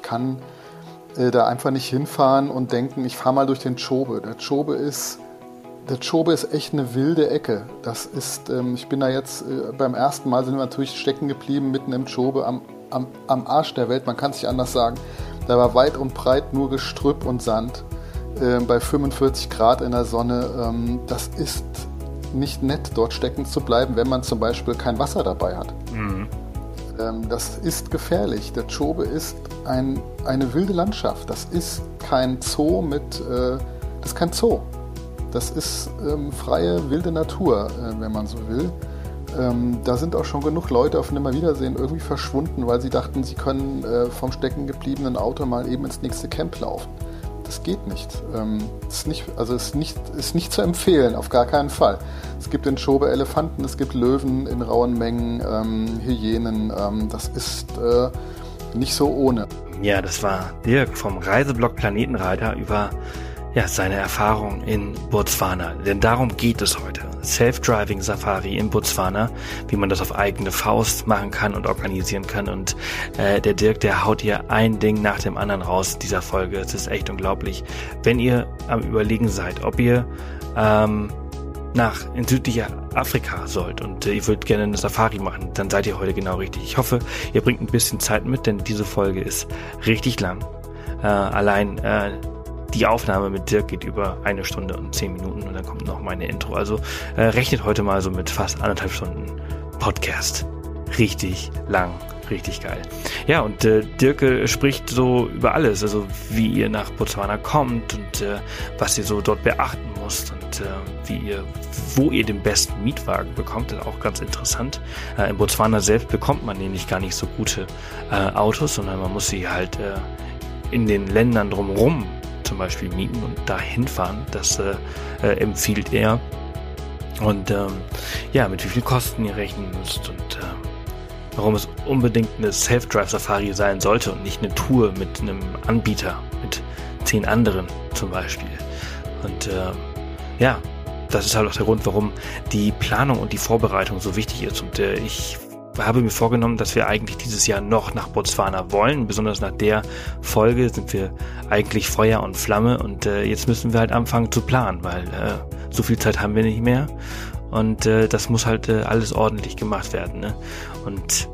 Ich kann äh, da einfach nicht hinfahren und denken, ich fahre mal durch den Chobe. Der Chobe ist, der Chobe ist echt eine wilde Ecke. Das ist, ähm, ich bin da jetzt äh, beim ersten Mal sind wir natürlich stecken geblieben mitten im Chobe am, am, am Arsch der Welt. Man kann es nicht anders sagen. Da war weit und breit nur Gestrüpp und Sand äh, bei 45 Grad in der Sonne. Ähm, das ist nicht nett, dort stecken zu bleiben, wenn man zum Beispiel kein Wasser dabei hat. Mhm. Ähm, das ist gefährlich. Der Chobe ist ein, eine wilde Landschaft. Das ist kein Zoo mit, äh, das ist kein Zoo. Das ist ähm, freie, wilde Natur, äh, wenn man so will. Ähm, da sind auch schon genug Leute auf Nimmerwiedersehen irgendwie verschwunden, weil sie dachten, sie können äh, vom stecken gebliebenen Auto mal eben ins nächste Camp laufen das geht nicht. Ähm, ist nicht also ist nicht, ist nicht zu empfehlen, auf gar keinen Fall. Es gibt in Schobe Elefanten, es gibt Löwen in rauen Mengen, ähm, Hyänen. Ähm, das ist äh, nicht so ohne. Ja, das war Dirk vom Reiseblog Planetenreiter über ja, seine Erfahrung in Botswana. Denn darum geht es heute. Self-Driving Safari in Botswana, wie man das auf eigene Faust machen kann und organisieren kann. Und äh, der Dirk, der haut hier ein Ding nach dem anderen raus in dieser Folge. Es ist echt unglaublich. Wenn ihr am Überlegen seid, ob ihr ähm, nach in südlicher Afrika sollt und äh, ihr würdet gerne eine Safari machen, dann seid ihr heute genau richtig. Ich hoffe, ihr bringt ein bisschen Zeit mit, denn diese Folge ist richtig lang. Äh, allein äh, die Aufnahme mit Dirk geht über eine Stunde und zehn Minuten und dann kommt noch meine Intro. Also äh, rechnet heute mal so mit fast anderthalb Stunden Podcast. Richtig lang, richtig geil. Ja, und äh, Dirk spricht so über alles, also wie ihr nach Botswana kommt und äh, was ihr so dort beachten müsst und äh, wie ihr, wo ihr den besten Mietwagen bekommt, das ist auch ganz interessant. Äh, in Botswana selbst bekommt man nämlich gar nicht so gute äh, Autos, sondern man muss sie halt äh, in den Ländern drumherum zum Beispiel mieten und dahin fahren. Das äh, äh, empfiehlt er. Und ähm, ja, mit wie viel Kosten ihr rechnen müsst und äh, warum es unbedingt eine Self-Drive-Safari sein sollte und nicht eine Tour mit einem Anbieter, mit zehn anderen zum Beispiel. Und äh, ja, das ist halt auch der Grund, warum die Planung und die Vorbereitung so wichtig ist. Und äh, ich habe mir vorgenommen, dass wir eigentlich dieses Jahr noch nach Botswana wollen. Besonders nach der Folge sind wir eigentlich Feuer und Flamme und äh, jetzt müssen wir halt anfangen zu planen, weil äh, so viel Zeit haben wir nicht mehr und äh, das muss halt äh, alles ordentlich gemacht werden. Ne? Und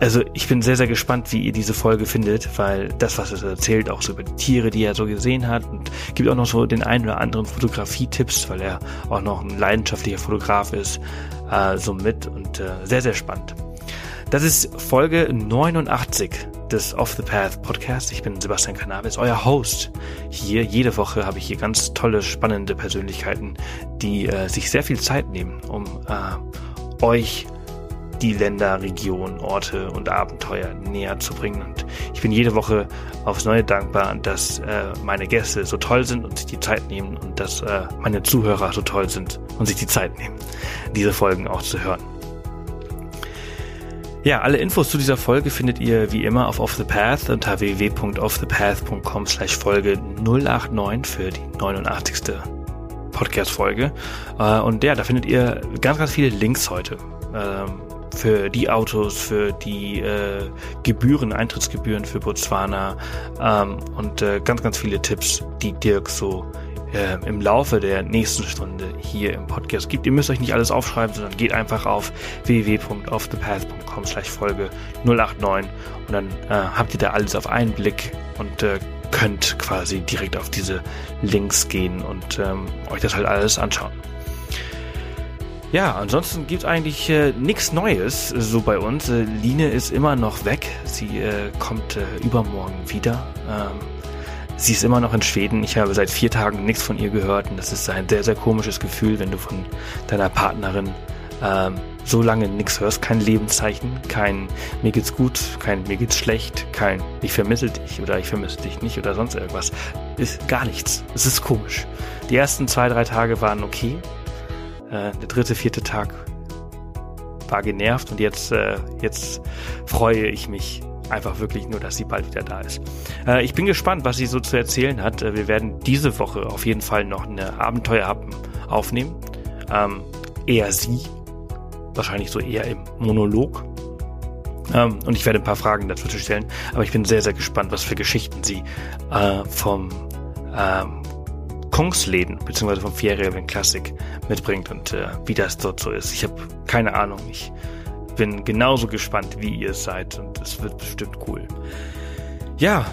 also ich bin sehr, sehr gespannt, wie ihr diese Folge findet, weil das, was er erzählt, auch so über die Tiere, die er so gesehen hat und gibt auch noch so den einen oder anderen Fotografie-Tipps, weil er auch noch ein leidenschaftlicher Fotograf ist, äh, so mit und äh, sehr, sehr spannend. Das ist Folge 89 des Off the Path Podcast. Ich bin Sebastian Cannabis, euer Host. Hier jede Woche habe ich hier ganz tolle, spannende Persönlichkeiten, die äh, sich sehr viel Zeit nehmen, um äh, euch die Länder, Regionen, Orte und Abenteuer näher zu bringen. Und ich bin jede Woche aufs Neue dankbar, dass äh, meine Gäste so toll sind und sich die Zeit nehmen und dass äh, meine Zuhörer so toll sind und sich die Zeit nehmen, diese Folgen auch zu hören. Ja, alle Infos zu dieser Folge findet ihr wie immer auf Off the Path unter www.offthepath.com slash Folge 089 für die 89. Podcast-Folge. Äh, und ja, da findet ihr ganz, ganz viele Links heute. Für die Autos, für die äh, Gebühren, Eintrittsgebühren für Botswana ähm, und äh, ganz, ganz viele Tipps, die Dirk so äh, im Laufe der nächsten Stunde hier im Podcast gibt. Ihr müsst euch nicht alles aufschreiben, sondern geht einfach auf www.offthepath.com slash Folge 089 und dann äh, habt ihr da alles auf einen Blick und äh, könnt quasi direkt auf diese Links gehen und ähm, euch das halt alles anschauen. Ja, ansonsten gibt eigentlich äh, nichts Neues so bei uns. Äh, Line ist immer noch weg. Sie äh, kommt äh, übermorgen wieder. Ähm, sie ist immer noch in Schweden. Ich habe seit vier Tagen nichts von ihr gehört und das ist ein sehr, sehr komisches Gefühl, wenn du von deiner Partnerin ähm, so lange nichts hörst. Kein Lebenszeichen, kein mir geht's gut, kein mir geht's schlecht, kein ich vermisse dich oder ich vermisse dich nicht oder sonst irgendwas. Ist gar nichts. Es ist komisch. Die ersten zwei, drei Tage waren okay äh, der dritte, vierte Tag war genervt und jetzt, äh, jetzt freue ich mich einfach wirklich nur, dass sie bald wieder da ist. Äh, ich bin gespannt, was sie so zu erzählen hat. Äh, wir werden diese Woche auf jeden Fall noch eine Abenteuerhappen aufnehmen. Ähm, eher sie, wahrscheinlich so eher im Monolog. Ähm, und ich werde ein paar Fragen dazu stellen. Aber ich bin sehr, sehr gespannt, was für Geschichten sie äh, vom ähm, Kongsläden beziehungsweise vom Fjärreven Classic mitbringt und äh, wie das dort so ist. Ich habe keine Ahnung. Ich bin genauso gespannt, wie ihr seid und es wird bestimmt cool. Ja,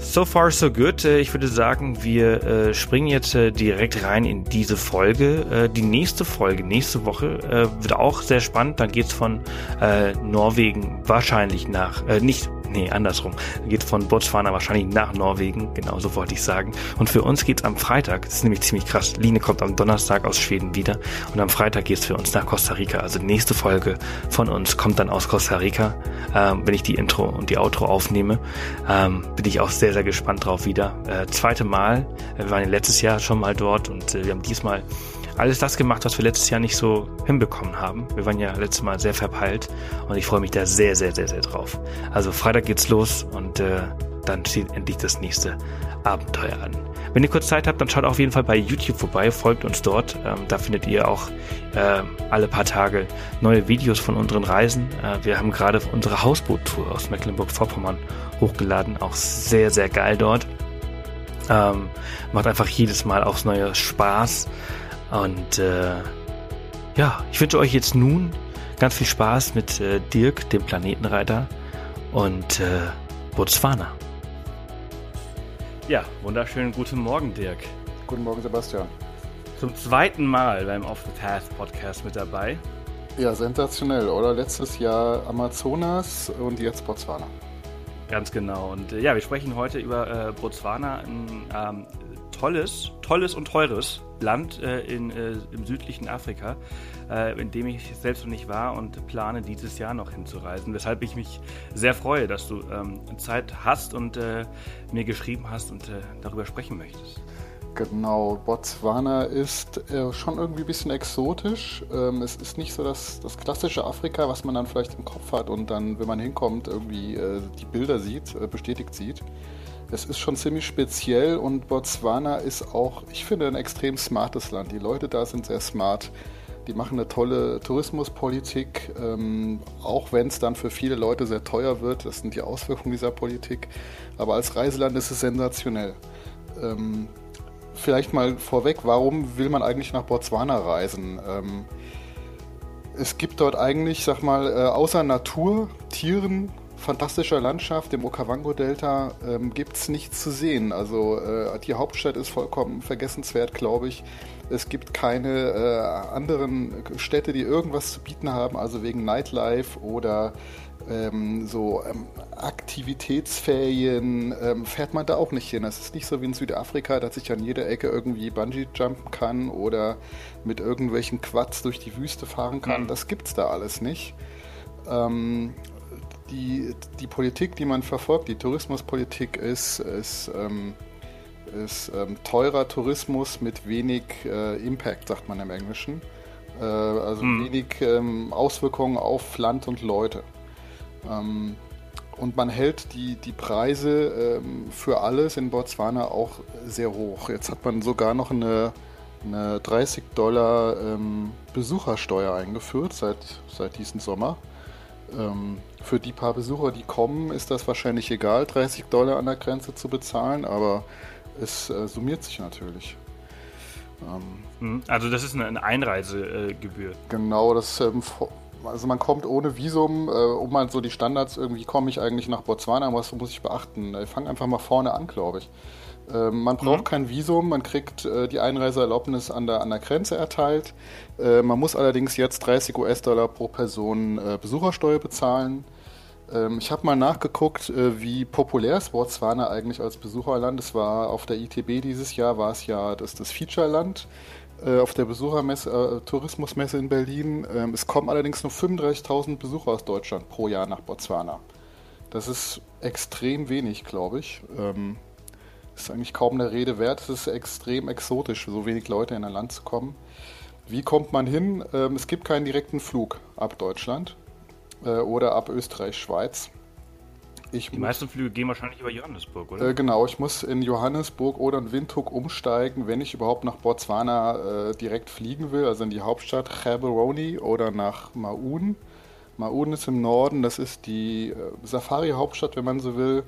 so far so good. Äh, ich würde sagen, wir äh, springen jetzt äh, direkt rein in diese Folge. Äh, die nächste Folge, nächste Woche, äh, wird auch sehr spannend. Dann geht's von äh, Norwegen wahrscheinlich nach, nicht nee, andersrum. Geht von Botswana wahrscheinlich nach Norwegen, genauso wollte ich sagen. Und für uns geht's am Freitag, das ist nämlich ziemlich krass. Line kommt am Donnerstag aus Schweden wieder und am Freitag geht's für uns nach Costa Rica. Also die nächste Folge von uns kommt dann aus Costa Rica, ähm, wenn ich die Intro und die Outro aufnehme. Ähm, bin ich auch sehr, sehr gespannt drauf wieder. Äh, zweite Mal, wir waren letztes Jahr schon mal dort und äh, wir haben diesmal alles das gemacht, was wir letztes Jahr nicht so hinbekommen haben. Wir waren ja letztes Mal sehr verpeilt und ich freue mich da sehr, sehr, sehr, sehr drauf. Also Freitag geht's los und äh, dann steht endlich das nächste Abenteuer an. Wenn ihr kurz Zeit habt, dann schaut auf jeden Fall bei YouTube vorbei, folgt uns dort. Ähm, da findet ihr auch äh, alle paar Tage neue Videos von unseren Reisen. Äh, wir haben gerade unsere Hausboot-Tour aus Mecklenburg-Vorpommern hochgeladen. Auch sehr, sehr geil dort. Ähm, macht einfach jedes Mal aufs neue Spaß. Und äh, ja, ich wünsche euch jetzt nun ganz viel Spaß mit äh, Dirk, dem Planetenreiter, und äh, Botswana. Ja, wunderschönen guten Morgen, Dirk. Guten Morgen, Sebastian. Zum zweiten Mal beim Off the Task Podcast mit dabei. Ja, sensationell, oder? Letztes Jahr Amazonas und jetzt Botswana. Ganz genau. Und äh, ja, wir sprechen heute über äh, Botswana, ein ähm, tolles, tolles und teures Land äh, in, äh, im südlichen Afrika, äh, in dem ich selbst noch nicht war und plane dieses Jahr noch hinzureisen. Weshalb ich mich sehr freue, dass du ähm, Zeit hast und äh, mir geschrieben hast und äh, darüber sprechen möchtest. Genau, Botswana ist äh, schon irgendwie ein bisschen exotisch. Ähm, es ist nicht so das, das klassische Afrika, was man dann vielleicht im Kopf hat und dann, wenn man hinkommt, irgendwie die Bilder sieht, bestätigt sieht. Es ist schon ziemlich speziell und Botswana ist auch, ich finde, ein extrem smartes Land. Die Leute da sind sehr smart. Die machen eine tolle Tourismuspolitik, ähm, auch wenn es dann für viele Leute sehr teuer wird. Das sind die Auswirkungen dieser Politik. Aber als Reiseland ist es sensationell. Ähm, vielleicht mal vorweg, warum will man eigentlich nach Botswana reisen? Ähm, es gibt dort eigentlich, sag mal, äh, außer Natur, Tieren, fantastischer Landschaft, im Okavango-Delta, ähm, gibt es nichts zu sehen. Also äh, die Hauptstadt ist vollkommen vergessenswert, glaube ich. Es gibt keine äh, anderen Städte, die irgendwas zu bieten haben, also wegen Nightlife oder ähm, so ähm, Aktivitätsferien ähm, fährt man da auch nicht hin. Das ist nicht so wie in Südafrika, dass ich an jeder Ecke irgendwie Bungee jumpen kann oder mit irgendwelchen Quads durch die Wüste fahren kann. Mhm. Das es da alles nicht. Ähm, die, die Politik, die man verfolgt, die Tourismuspolitik ist, ist, ähm, ist ähm, teurer Tourismus mit wenig äh, Impact, sagt man im Englischen. Äh, also hm. wenig ähm, Auswirkungen auf Land und Leute. Ähm, und man hält die, die Preise ähm, für alles in Botswana auch sehr hoch. Jetzt hat man sogar noch eine, eine 30 Dollar ähm, Besuchersteuer eingeführt seit, seit diesem Sommer. Ähm, für die paar Besucher, die kommen, ist das wahrscheinlich egal, 30 Dollar an der Grenze zu bezahlen, aber es äh, summiert sich natürlich. Ähm, mhm. also das ist eine Einreisegebühr. Äh, genau, das ähm, also man kommt ohne Visum, äh, um mal so die Standards, irgendwie komme ich eigentlich nach Botswana, was muss ich beachten? Ich fange einfach mal vorne an, glaube ich. Ähm, man braucht mhm. kein Visum, man kriegt äh, die Einreiseerlaubnis an der, an der Grenze erteilt. Äh, man muss allerdings jetzt 30 US-Dollar pro Person äh, Besuchersteuer bezahlen. Ähm, ich habe mal nachgeguckt, wie populär ist Botswana eigentlich als Besucherland. Es war auf der ITB dieses Jahr, war es ja das, das Feature-Land auf der Besuchermesse, äh, Tourismusmesse in Berlin. Ähm, es kommen allerdings nur 35.000 Besucher aus Deutschland pro Jahr nach Botswana. Das ist extrem wenig, glaube ich. Ähm, ist eigentlich kaum eine Rede wert. Es ist extrem exotisch, so wenig Leute in ein Land zu kommen. Wie kommt man hin? Ähm, es gibt keinen direkten Flug ab Deutschland äh, oder ab Österreich, Schweiz. Ich die meisten Flüge gehen wahrscheinlich über Johannesburg, oder? Äh, genau, ich muss in Johannesburg oder in Windhoek umsteigen, wenn ich überhaupt nach Botswana äh, direkt fliegen will, also in die Hauptstadt Gaborone oder nach Maun. Maun ist im Norden, das ist die äh, Safari-Hauptstadt, wenn man so will.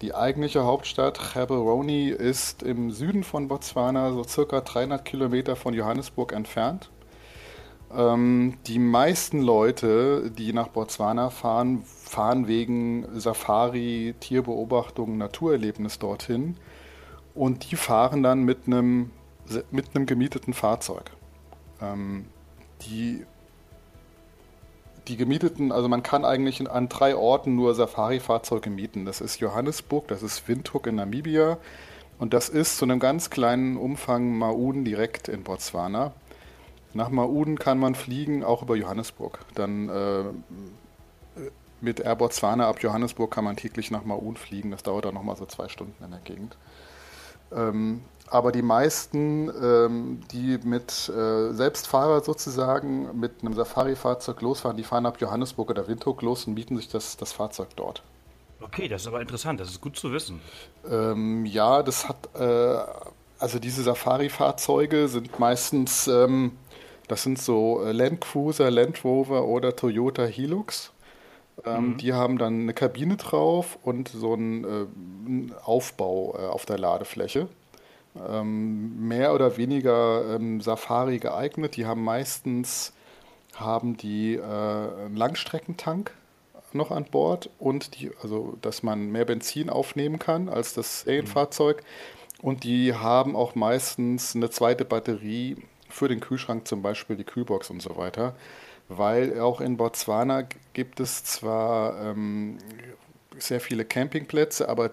Die eigentliche Hauptstadt, Gaborone, ist im Süden von Botswana, so circa 300 Kilometer von Johannesburg entfernt. Ähm, die meisten Leute, die nach Botswana fahren, fahren wegen Safari, Tierbeobachtung, Naturerlebnis dorthin. Und die fahren dann mit einem, mit gemieteten Fahrzeug. Ähm, die die gemieteten, also man kann eigentlich an drei Orten nur Safari-Fahrzeuge mieten. Das ist Johannesburg, das ist Windhoek in Namibia und das ist zu einem ganz kleinen Umfang Maun direkt in Botswana. Nach Maun kann man fliegen, auch über Johannesburg. Dann äh, mit Air Botswana ab Johannesburg kann man täglich nach Maun fliegen. Das dauert dann nochmal so zwei Stunden in der Gegend. Ähm, aber die meisten, ähm, die mit äh, Selbstfahrer sozusagen mit einem Safari-Fahrzeug losfahren, die fahren ab Johannesburg oder Windhoek los und mieten sich das, das Fahrzeug dort. Okay, das ist aber interessant, das ist gut zu wissen. Ähm, ja, das hat, äh, also diese Safari-Fahrzeuge sind meistens, ähm, das sind so äh, Land Cruiser, Land Rover oder Toyota Hilux. Ähm, mhm. Die haben dann eine Kabine drauf und so einen, äh, Aufbau äh, auf der Ladefläche ähm, mehr oder weniger ähm, Safari geeignet. Die haben meistens haben die äh, einen Langstreckentank noch an Bord und die, also dass man mehr Benzin aufnehmen kann als das Serienfahrzeug. Und die haben auch meistens eine zweite Batterie für den Kühlschrank, zum Beispiel die Kühlbox und so weiter. Weil auch in Botswana gibt es zwar ähm, sehr viele Campingplätze, aber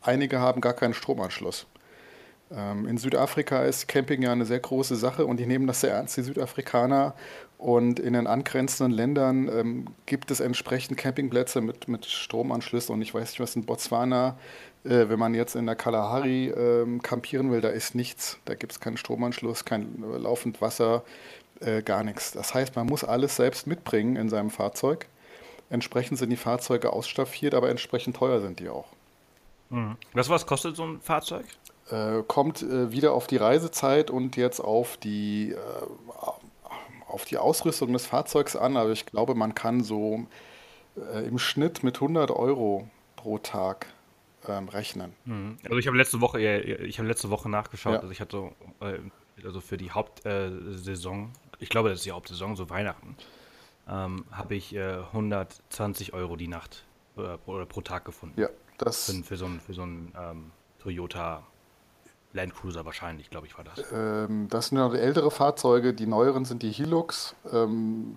einige haben gar keinen Stromanschluss. Ähm, in Südafrika ist Camping ja eine sehr große Sache und die nehmen das sehr ernst, die Südafrikaner. Und in den angrenzenden Ländern ähm, gibt es entsprechend Campingplätze mit, mit Stromanschlüssen. Und ich weiß nicht, was in Botswana, äh, wenn man jetzt in der Kalahari äh, campieren will, da ist nichts. Da gibt es keinen Stromanschluss, kein äh, laufend Wasser, äh, gar nichts. Das heißt, man muss alles selbst mitbringen in seinem Fahrzeug. Entsprechend sind die Fahrzeuge ausstaffiert, aber entsprechend teuer sind die auch. Mhm. Was, was kostet so ein Fahrzeug? Äh, kommt äh, wieder auf die Reisezeit und jetzt auf die, äh, auf die Ausrüstung des Fahrzeugs an. Aber ich glaube, man kann so äh, im Schnitt mit 100 Euro pro Tag ähm, rechnen. Mhm. Also ich habe letzte Woche, ich habe letzte Woche nachgeschaut. Ja. Also ich hatte äh, also für die Hauptsaison, ich glaube, das ist die Hauptsaison, so Weihnachten, ähm, habe ich 120 Euro die Nacht oder pro Tag gefunden. Ja, das für, für so ein, für so ein ähm, Toyota Land Cruiser wahrscheinlich, glaube ich, war das. Ähm, das sind ja ältere Fahrzeuge, die neueren sind die Hilux. Ähm,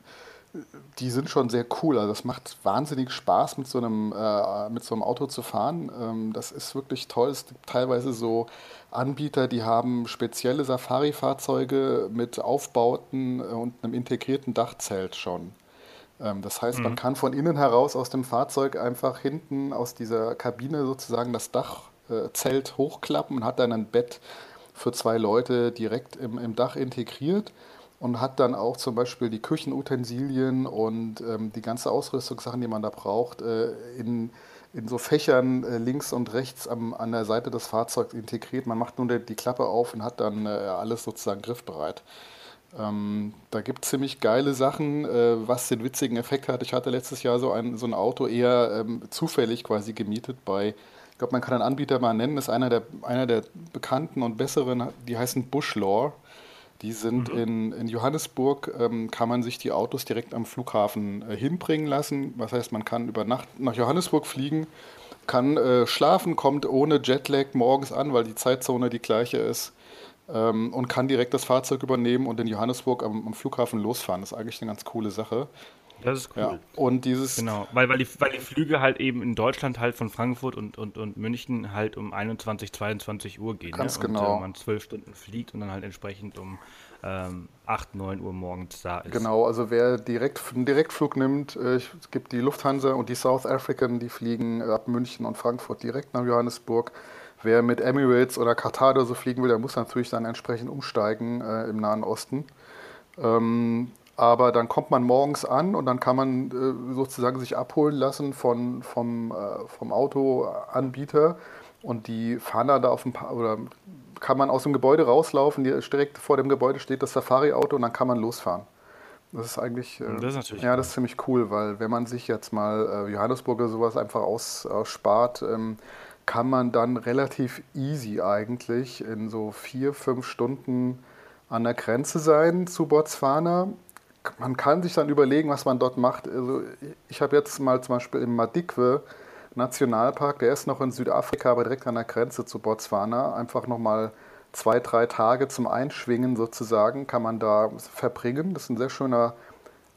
die sind schon sehr cool. Also das macht wahnsinnig Spaß, mit so einem, äh, mit so einem Auto zu fahren. Ähm, das ist wirklich toll. Es gibt teilweise so Anbieter, die haben spezielle Safari-Fahrzeuge mit Aufbauten und einem integrierten Dachzelt schon. Ähm, das heißt, mhm. man kann von innen heraus aus dem Fahrzeug einfach hinten aus dieser Kabine sozusagen das Dach äh, Zelt hochklappen und hat dann ein Bett für zwei Leute direkt im, im Dach integriert und hat dann auch zum Beispiel die Küchenutensilien und ähm, die ganze Ausrüstungssachen, die man da braucht, äh, in, in so Fächern äh, links und rechts am, an der Seite des Fahrzeugs integriert. Man macht nur die, die Klappe auf und hat dann äh, alles sozusagen griffbereit. Ähm, da gibt es ziemlich geile Sachen, äh, was den witzigen Effekt hat. Ich hatte letztes Jahr so ein, so ein Auto eher ähm, zufällig quasi gemietet bei glaube, man kann einen Anbieter mal nennen, das ist einer der, einer der bekannten und besseren, die heißen Bushlaw. Die sind mhm. in, in Johannesburg, ähm, kann man sich die Autos direkt am Flughafen äh, hinbringen lassen. Was heißt, man kann über Nacht nach Johannesburg fliegen, kann äh, schlafen, kommt ohne Jetlag morgens an, weil die Zeitzone die gleiche ist ähm, und kann direkt das Fahrzeug übernehmen und in Johannesburg am, am Flughafen losfahren. Das ist eigentlich eine ganz coole Sache. Das ist cool. Ja. Und dieses. Genau, weil, weil, die, weil die Flüge halt eben in Deutschland halt von Frankfurt und, und, und München halt um 21, 22 Uhr gehen. Ganz ne? genau. Und äh, man zwölf Stunden fliegt und dann halt entsprechend um ähm, 8, 9 Uhr morgens da ist. Genau, also wer direkt, einen Direktflug nimmt, äh, es gibt die Lufthansa und die South African, die fliegen ab München und Frankfurt direkt nach Johannesburg. Wer mit Emirates oder Katar oder so fliegen will, der muss natürlich dann entsprechend umsteigen äh, im Nahen Osten. Ähm, aber dann kommt man morgens an und dann kann man äh, sozusagen sich abholen lassen von, vom, äh, vom Autoanbieter und die fahren da auf dem pa oder kann man aus dem Gebäude rauslaufen, direkt vor dem Gebäude steht das Safari-Auto und dann kann man losfahren. Das ist eigentlich, äh, das ist natürlich ja, das ist ziemlich cool, weil wenn man sich jetzt mal äh, Johannesburg oder sowas einfach aus, ausspart, ähm, kann man dann relativ easy eigentlich in so vier, fünf Stunden an der Grenze sein zu Botswana. Man kann sich dann überlegen, was man dort macht. Also ich habe jetzt mal zum Beispiel im Madikwe Nationalpark, der ist noch in Südafrika, aber direkt an der Grenze zu Botswana, einfach nochmal zwei, drei Tage zum Einschwingen sozusagen, kann man da verbringen. Das ist ein sehr schöner,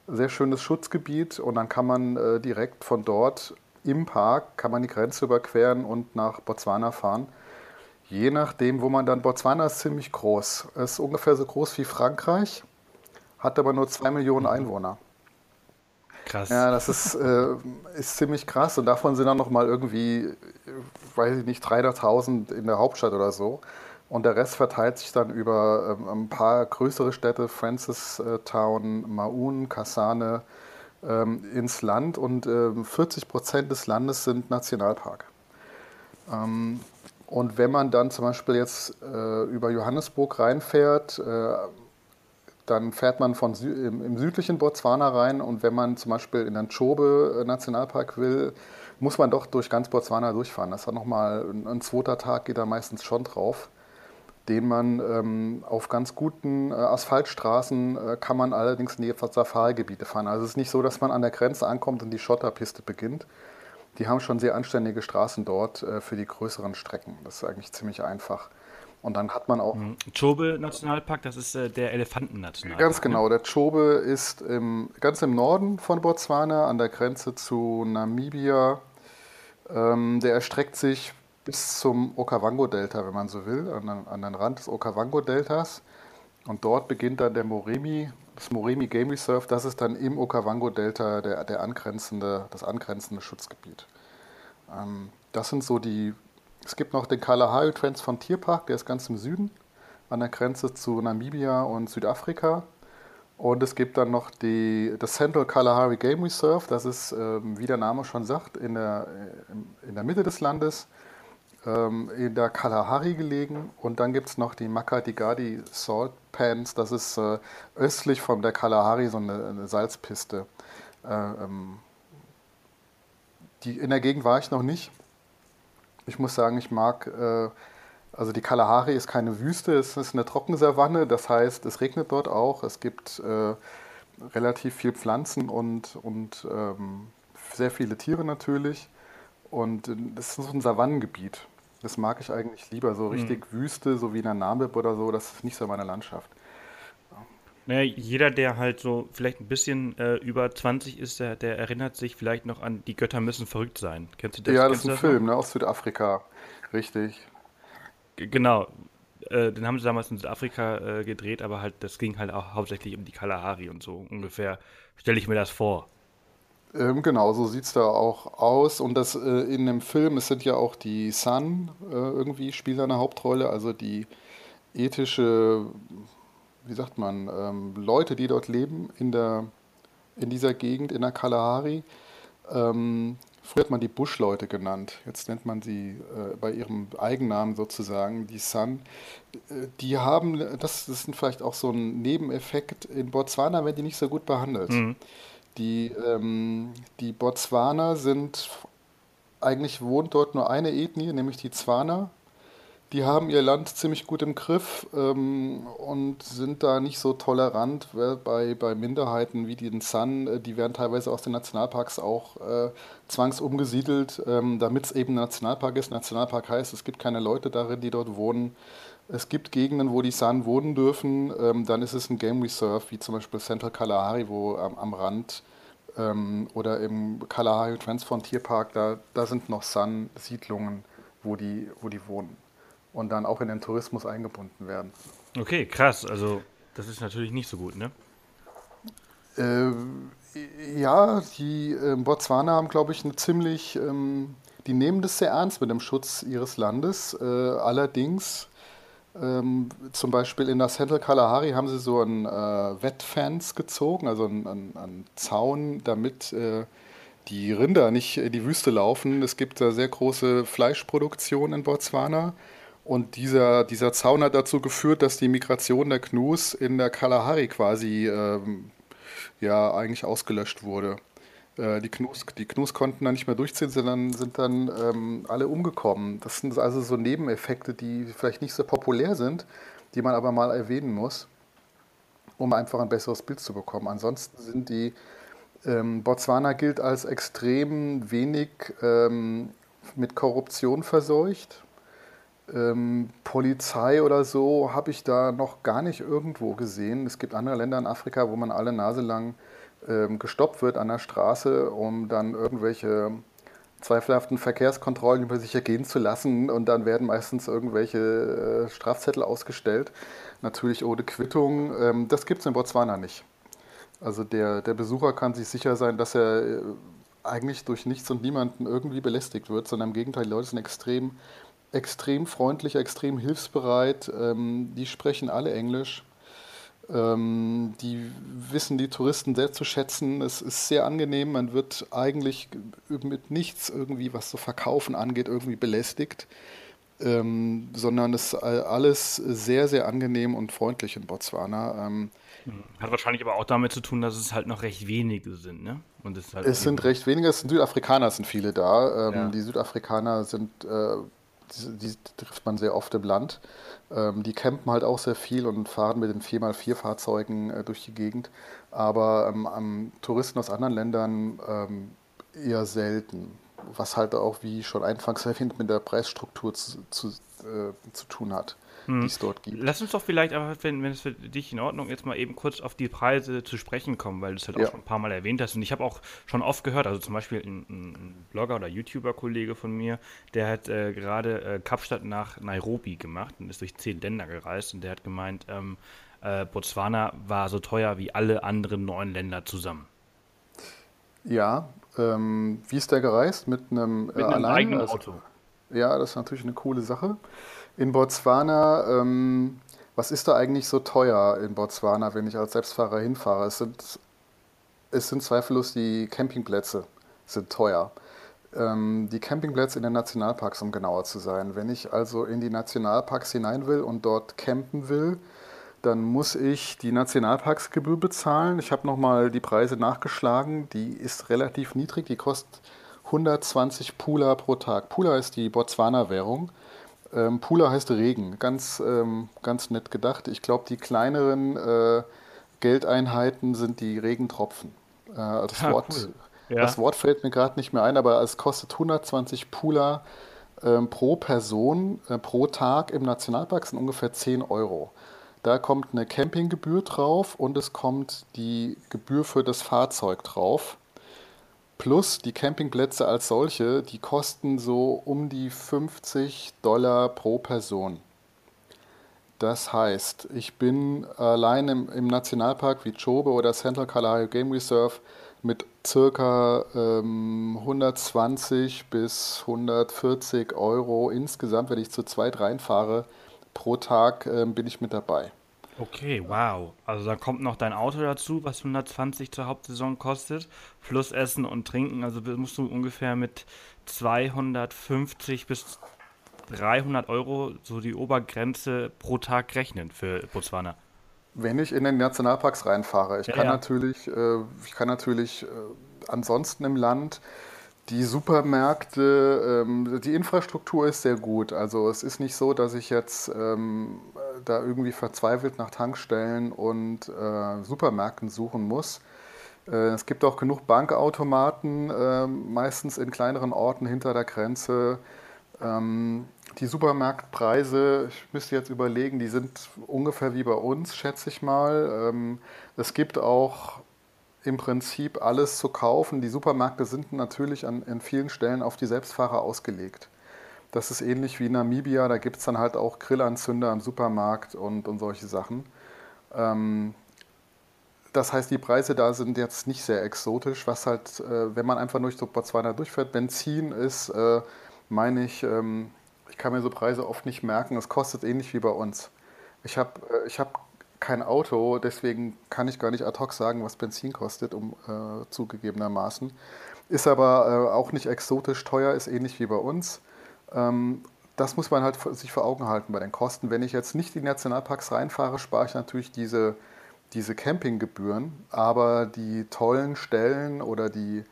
sehr schönes Schutzgebiet und dann kann man äh, direkt von dort im Park, kann man die Grenze überqueren und nach Botswana fahren. Je nachdem, wo man dann, Botswana ist ziemlich groß. Ist ungefähr so groß wie Frankreich, hat aber nur zwei Millionen Einwohner. Krass. Ja, das ist, äh, ist ziemlich krass. Und davon sind dann nochmal irgendwie, weiß ich nicht, 300.000 in der Hauptstadt oder so. Und der Rest verteilt sich dann über ähm, ein paar größere Städte, Francistown, Maun, Kasane, ähm, ins Land. Und ähm, 40 Prozent des Landes sind Nationalpark. Ähm, und wenn man dann zum Beispiel jetzt äh, über Johannesburg reinfährt, äh, dann fährt man von Sü im, im, südlichen Botswana rein und wenn man zum Beispiel in den Chobe äh, Nationalpark will, muss man doch durch ganz Botswana durchfahren. Das hat nochmal ein, ein zweiter Tag, geht da meistens schon drauf, den man ähm, auf ganz guten äh, Asphaltstraßen äh, kann man allerdings in die Safari-Gebiete fahren. Also es ist nicht so, dass man an der Grenze ankommt und die Schotterpiste beginnt. Die haben schon sehr anständige Straßen dort äh, für die größeren Strecken. Das ist eigentlich ziemlich einfach. Und dann hat man auch. Mhm. Chobe Nationalpark, das ist äh, der Elefanten-Nationalpark. Ganz genau. Ne? Der Chobe ist im, ganz im Norden von Botswana, an der Grenze zu Namibia. Ähm, der erstreckt sich bis zum Okavango-Delta, wenn man so will, an, an den Rand des Okavango-Deltas. Und dort beginnt dann der Moremi, das Moremi Game Reserve. Das ist dann im Okavango-Delta der, der angrenzende, das angrenzende Schutzgebiet. Ähm, das sind so die es gibt noch den Kalahari Transfrontierpark, der ist ganz im Süden, an der Grenze zu Namibia und Südafrika. Und es gibt dann noch die, das Central Kalahari Game Reserve, das ist, ähm, wie der Name schon sagt, in der, äh, in der Mitte des Landes, ähm, in der Kalahari gelegen. Und dann gibt es noch die Makadigadi Salt Pans, das ist äh, östlich von der Kalahari so eine, eine Salzpiste. Äh, ähm, die, in der Gegend war ich noch nicht. Ich muss sagen, ich mag, äh, also die Kalahari ist keine Wüste, es ist eine Trockensavanne, das heißt, es regnet dort auch, es gibt äh, relativ viel Pflanzen und, und ähm, sehr viele Tiere natürlich. Und es ist so ein Savannengebiet. Das mag ich eigentlich lieber. So richtig mhm. Wüste, so wie in der Namib oder so, das ist nicht so meine Landschaft. Naja, jeder, der halt so vielleicht ein bisschen äh, über 20 ist, der, der, erinnert sich vielleicht noch an Die Götter müssen verrückt sein. Kennst du das? Ja, das ist ein Film ne, aus Südafrika. Richtig. G genau. Äh, den haben sie damals in Südafrika äh, gedreht, aber halt, das ging halt auch hauptsächlich um die Kalahari und so ungefähr. Stelle ich mir das vor. Ähm, genau, so sieht es da auch aus. Und das äh, in dem Film, es sind ja auch die Sun äh, irgendwie spielen eine Hauptrolle, also die ethische wie sagt man, ähm, Leute, die dort leben in, der, in dieser Gegend, in der Kalahari. Ähm, früher hat man die Buschleute genannt, jetzt nennt man sie äh, bei ihrem Eigennamen sozusagen, die Sun. Äh, die haben, das, das ist vielleicht auch so ein Nebeneffekt, in Botswana werden die nicht so gut behandelt. Mhm. Die, ähm, die Botswaner sind, eigentlich wohnt dort nur eine Ethnie, nämlich die Zwaner die haben ihr Land ziemlich gut im Griff ähm, und sind da nicht so tolerant bei, bei Minderheiten wie den San. Äh, die werden teilweise aus den Nationalparks auch äh, zwangsumgesiedelt, ähm, damit es eben ein Nationalpark ist. Nationalpark heißt, es gibt keine Leute darin, die dort wohnen. Es gibt Gegenden, wo die San wohnen dürfen. Ähm, dann ist es ein Game Reserve, wie zum Beispiel Central Kalahari, wo am, am Rand ähm, oder im Kalahari Transfrontierpark, da, da sind noch San-Siedlungen, wo die, wo die wohnen und dann auch in den Tourismus eingebunden werden. Okay, krass. Also das ist natürlich nicht so gut, ne? Äh, ja, die äh, Botswana haben, glaube ich, eine ziemlich, ähm, die nehmen das sehr ernst mit dem Schutz ihres Landes. Äh, allerdings, ähm, zum Beispiel in der Central Kalahari haben sie so einen äh, Wettfans gezogen, also einen, einen, einen Zaun, damit äh, die Rinder nicht in die Wüste laufen. Es gibt da sehr große Fleischproduktion in Botswana. Und dieser, dieser Zaun hat dazu geführt, dass die Migration der Gnus in der Kalahari quasi ähm, ja eigentlich ausgelöscht wurde. Äh, die Knus, die Knus konnten dann nicht mehr durchziehen, sondern sind dann ähm, alle umgekommen. Das sind also so Nebeneffekte, die vielleicht nicht so populär sind, die man aber mal erwähnen muss, um einfach ein besseres Bild zu bekommen. Ansonsten sind die ähm, Botswana gilt als extrem wenig ähm, mit Korruption verseucht. Ähm, Polizei oder so habe ich da noch gar nicht irgendwo gesehen. Es gibt andere Länder in Afrika, wo man alle Nase lang ähm, gestoppt wird an der Straße, um dann irgendwelche zweifelhaften Verkehrskontrollen über sich ergehen zu lassen und dann werden meistens irgendwelche äh, Strafzettel ausgestellt, natürlich ohne Quittung. Ähm, das gibt es in Botswana nicht. Also der, der Besucher kann sich sicher sein, dass er äh, eigentlich durch nichts und niemanden irgendwie belästigt wird, sondern im Gegenteil, die Leute sind extrem extrem freundlich, extrem hilfsbereit. Ähm, die sprechen alle Englisch. Ähm, die wissen die Touristen sehr zu schätzen. Es ist sehr angenehm. Man wird eigentlich mit nichts irgendwie, was so Verkaufen angeht, irgendwie belästigt. Ähm, sondern es ist alles sehr, sehr angenehm und freundlich in Botswana. Ähm, Hat wahrscheinlich aber auch damit zu tun, dass es halt noch recht wenige sind, ne? Und es, halt es sind recht wenige, es sind Südafrikaner sind viele da. Ähm, ja. Die Südafrikaner sind äh, die, die, trifft man sehr oft im Land. Ähm, die campen halt auch sehr viel und fahren mit den 4x4-Fahrzeugen äh, durch die Gegend. Aber ähm, Touristen aus anderen Ländern ähm, eher selten. Was halt auch, wie schon anfangs erwähnt, mit der Preisstruktur zu, zu, äh, zu tun hat hm. die es dort gibt. Lass uns doch vielleicht, aber wenn, wenn es für dich in Ordnung ist, mal eben kurz auf die Preise zu sprechen kommen, weil du es halt ja. auch schon ein paar Mal erwähnt hast. Und ich habe auch schon oft gehört, also zum Beispiel ein, ein Blogger oder YouTuber-Kollege von mir, der hat äh, gerade äh, Kapstadt nach Nairobi gemacht und ist durch zehn Länder gereist und der hat gemeint, ähm, äh, Botswana war so teuer wie alle anderen neun Länder zusammen. Ja, ähm, wie ist der gereist? Mit einem, Mit einem eigenen also, Auto. Ja, das ist natürlich eine coole Sache. In Botswana, ähm, was ist da eigentlich so teuer in Botswana, wenn ich als Selbstfahrer hinfahre? Es sind, es sind zweifellos die Campingplätze, sind teuer. Ähm, die Campingplätze in den Nationalparks, um genauer zu sein. Wenn ich also in die Nationalparks hinein will und dort campen will, dann muss ich die Nationalparksgebühr bezahlen. Ich habe nochmal die Preise nachgeschlagen. Die ist relativ niedrig. Die kostet 120 Pula pro Tag. Pula ist die Botswana-Währung. Ähm, Pula heißt Regen, ganz, ähm, ganz nett gedacht. Ich glaube, die kleineren äh, Geldeinheiten sind die Regentropfen. Äh, das, ah, Wort, cool. ja. das Wort fällt mir gerade nicht mehr ein, aber es kostet 120 Pula ähm, pro Person äh, pro Tag im Nationalpark, sind ungefähr 10 Euro. Da kommt eine Campinggebühr drauf und es kommt die Gebühr für das Fahrzeug drauf. Plus die Campingplätze als solche, die kosten so um die 50 Dollar pro Person. Das heißt, ich bin allein im, im Nationalpark wie Chobe oder Central Kalahari Game Reserve mit circa ähm, 120 bis 140 Euro insgesamt, wenn ich zu zweit reinfahre, pro Tag äh, bin ich mit dabei. Okay, wow. Also da kommt noch dein Auto dazu, was 120 zur Hauptsaison kostet, plus Essen und Trinken. Also musst du ungefähr mit 250 bis 300 Euro so die Obergrenze pro Tag rechnen für Botswana. Wenn ich in den Nationalparks reinfahre, ich ja, kann ja. natürlich, äh, ich kann natürlich äh, ansonsten im Land die Supermärkte, ähm, die Infrastruktur ist sehr gut. Also es ist nicht so, dass ich jetzt ähm, da irgendwie verzweifelt nach Tankstellen und äh, Supermärkten suchen muss. Äh, es gibt auch genug Bankautomaten, äh, meistens in kleineren Orten hinter der Grenze. Ähm, die Supermarktpreise, ich müsste jetzt überlegen, die sind ungefähr wie bei uns, schätze ich mal. Ähm, es gibt auch im Prinzip alles zu kaufen. Die Supermärkte sind natürlich an, an vielen Stellen auf die Selbstfahrer ausgelegt. Das ist ähnlich wie Namibia, da gibt es dann halt auch Grillanzünder im Supermarkt und, und solche Sachen. Ähm, das heißt, die Preise da sind jetzt nicht sehr exotisch, was halt, äh, wenn man einfach durch so Botswana durchfährt, Benzin ist, äh, meine ich, ähm, ich kann mir so Preise oft nicht merken, es kostet ähnlich wie bei uns. Ich habe äh, ich hab kein Auto, deswegen kann ich gar nicht ad hoc sagen, was Benzin kostet, um äh, zugegebenermaßen. Ist aber äh, auch nicht exotisch teuer, ist ähnlich wie bei uns. Ähm, das muss man halt sich vor Augen halten bei den Kosten. Wenn ich jetzt nicht in Nationalparks reinfahre, spare ich natürlich diese, diese Campinggebühren, aber die tollen Stellen oder die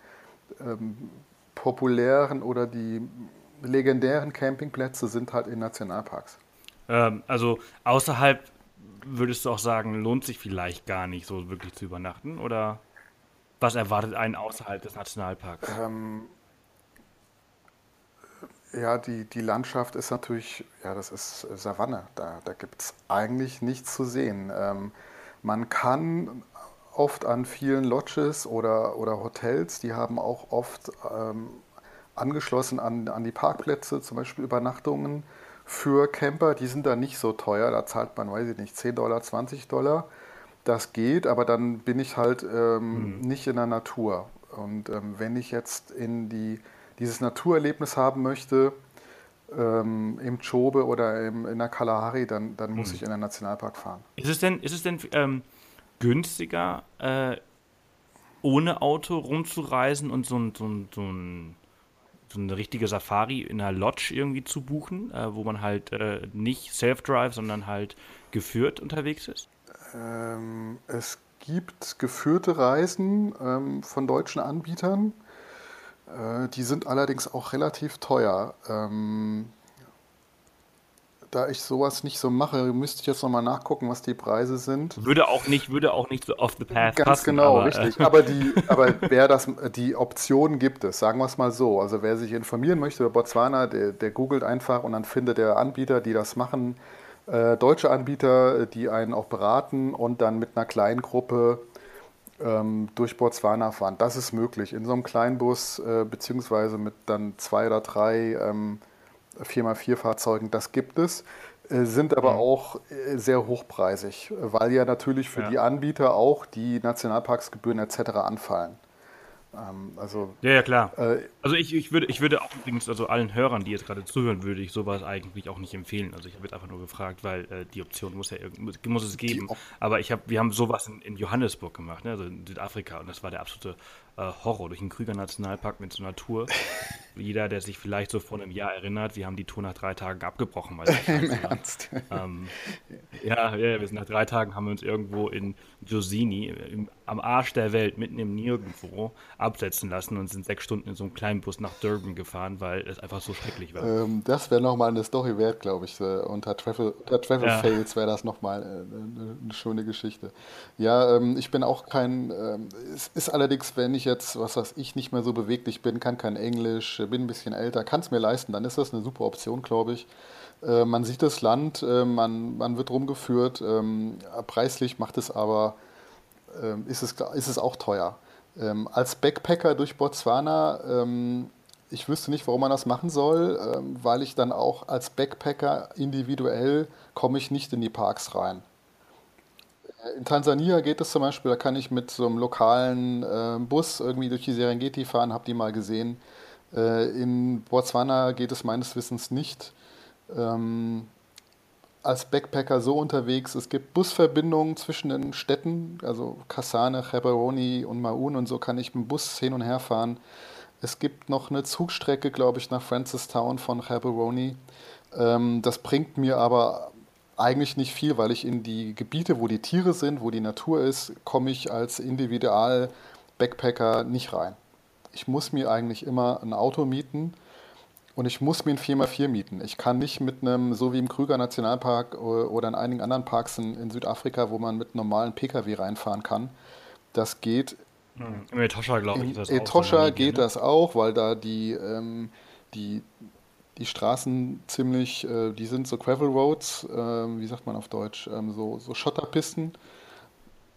ähm, populären oder die legendären Campingplätze sind halt in Nationalparks. Ähm, also außerhalb würdest du auch sagen, lohnt sich vielleicht gar nicht so wirklich zu übernachten? Oder was erwartet einen außerhalb des Nationalparks? Ähm, ja, die, die Landschaft ist natürlich, ja, das ist Savanne. Da, da gibt es eigentlich nichts zu sehen. Ähm, man kann oft an vielen Lodges oder, oder Hotels, die haben auch oft ähm, angeschlossen an, an die Parkplätze, zum Beispiel Übernachtungen für Camper, die sind da nicht so teuer. Da zahlt man, weiß ich nicht, 10 Dollar, 20 Dollar. Das geht, aber dann bin ich halt ähm, mhm. nicht in der Natur. Und ähm, wenn ich jetzt in die, dieses Naturerlebnis haben möchte, ähm, im Chobe oder im, in der Kalahari, dann, dann muss mhm. ich in den Nationalpark fahren. Ist es denn, ist es denn ähm, günstiger, äh, ohne Auto rumzureisen und so ein, so ein, so ein so eine richtige Safari in einer Lodge irgendwie zu buchen, äh, wo man halt äh, nicht Self-Drive, sondern halt geführt unterwegs ist? Ähm, es gibt geführte Reisen ähm, von deutschen Anbietern. Äh, die sind allerdings auch relativ teuer. Ähm, da ich sowas nicht so mache, müsste ich jetzt nochmal nachgucken, was die Preise sind. Würde auch nicht, würde auch nicht so off the path Ganz passen, genau, aber, richtig. Äh. Aber, die, aber wer das, die Option gibt es, sagen wir es mal so. Also wer sich informieren möchte über Botswana, der, der googelt einfach und dann findet der Anbieter, die das machen, äh, deutsche Anbieter, die einen auch beraten und dann mit einer kleinen Gruppe ähm, durch Botswana fahren. Das ist möglich. In so einem Kleinbus, äh, beziehungsweise mit dann zwei oder drei ähm, 4x4 Fahrzeugen, das gibt es, äh, sind aber mhm. auch äh, sehr hochpreisig, weil ja natürlich für ja. die Anbieter auch die Nationalparksgebühren etc. anfallen. Ähm, also, ja, ja, klar. Äh, also ich, ich, würde, ich würde auch übrigens, also allen Hörern, die jetzt gerade zuhören, würde ich sowas eigentlich auch nicht empfehlen. Also ich habe jetzt einfach nur gefragt, weil äh, die Option muss ja muss es geben. Aber ich habe, wir haben sowas in, in Johannesburg gemacht, ne? also in Südafrika, und das war der absolute äh, Horror durch den Krüger Nationalpark mit so einer Tour. Jeder, der sich vielleicht so vor einem Jahr erinnert, wir haben die Tour nach drei Tagen abgebrochen. Weil Im Ernst? Ähm, ja, ja, wir sind nach drei Tagen haben wir uns irgendwo in Josini, im, am Arsch der Welt, mitten im Nirgendwo, absetzen lassen und sind sechs Stunden in so einem kleinen Bus nach Durban gefahren, weil es einfach so schrecklich war. Ähm, das wäre nochmal eine Story wert, glaube ich. Äh, unter Travel, unter Travel ja. Fails wäre das nochmal eine, äh, eine schöne Geschichte. Ja, ähm, ich bin auch kein, ähm, es ist allerdings, wenn ich jetzt, was weiß ich, nicht mehr so beweglich bin, kann kein Englisch, bin ein bisschen älter, kann es mir leisten, dann ist das eine super Option, glaube ich. Äh, man sieht das Land, äh, man, man wird rumgeführt, ähm, preislich macht es aber, äh, ist, es, ist es auch teuer. Ähm, als Backpacker durch Botswana, ähm, ich wüsste nicht, warum man das machen soll, ähm, weil ich dann auch als Backpacker individuell komme ich nicht in die Parks rein. In Tansania geht es zum Beispiel, da kann ich mit so einem lokalen äh, Bus irgendwie durch die Serengeti fahren, habe die mal gesehen. Äh, in Botswana geht es meines Wissens nicht. Ähm, als Backpacker so unterwegs, es gibt Busverbindungen zwischen den Städten, also Kasane, Gaborone und Maun und so kann ich mit dem Bus hin und her fahren. Es gibt noch eine Zugstrecke, glaube ich, nach Francistown von Gaborone. Ähm, das bringt mir aber eigentlich nicht viel, weil ich in die Gebiete, wo die Tiere sind, wo die Natur ist, komme ich als Individual-Backpacker nicht rein. Ich muss mir eigentlich immer ein Auto mieten und ich muss mir ein 4x4 mieten. Ich kann nicht mit einem, so wie im Krüger Nationalpark oder in einigen anderen Parks in, in Südafrika, wo man mit normalen Pkw reinfahren kann. Das geht. Hm, Im Etosha, glaube ich, ist das Etosha so geht ne? das auch, weil da die, ähm, die die Straßen ziemlich, äh, die sind so Gravel Roads, äh, wie sagt man auf Deutsch, ähm, so, so Schotterpisten.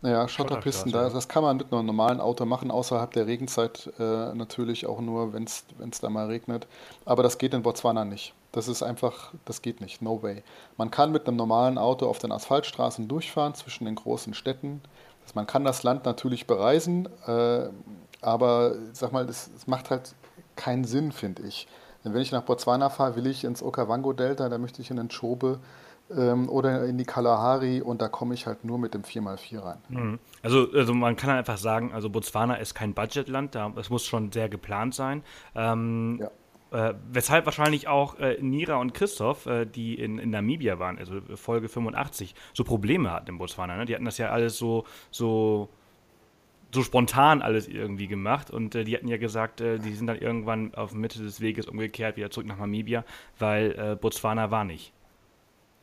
Ja, Schotterpisten, da, das kann man mit einem normalen Auto machen, außerhalb der Regenzeit äh, natürlich auch nur, wenn es da mal regnet. Aber das geht in Botswana nicht. Das ist einfach, das geht nicht, no way. Man kann mit einem normalen Auto auf den Asphaltstraßen durchfahren zwischen den großen Städten. Man kann das Land natürlich bereisen, äh, aber sag mal, das macht halt keinen Sinn, finde ich. Denn wenn ich nach Botswana fahre, will ich ins Okavango-Delta, da möchte ich in den Chobe ähm, oder in die Kalahari und da komme ich halt nur mit dem 4x4 rein. Mhm. Also, also man kann einfach sagen, also Botswana ist kein Budgetland, da, es muss schon sehr geplant sein. Ähm, ja. Äh, weshalb wahrscheinlich auch äh, Nira und Christoph, äh, die in, in Namibia waren, also Folge 85, so Probleme hatten in Botswana. Ne? Die hatten das ja alles so, so, so spontan alles irgendwie gemacht und äh, die hatten ja gesagt, äh, die sind dann irgendwann auf Mitte des Weges umgekehrt, wieder zurück nach Namibia, weil äh, Botswana war nicht.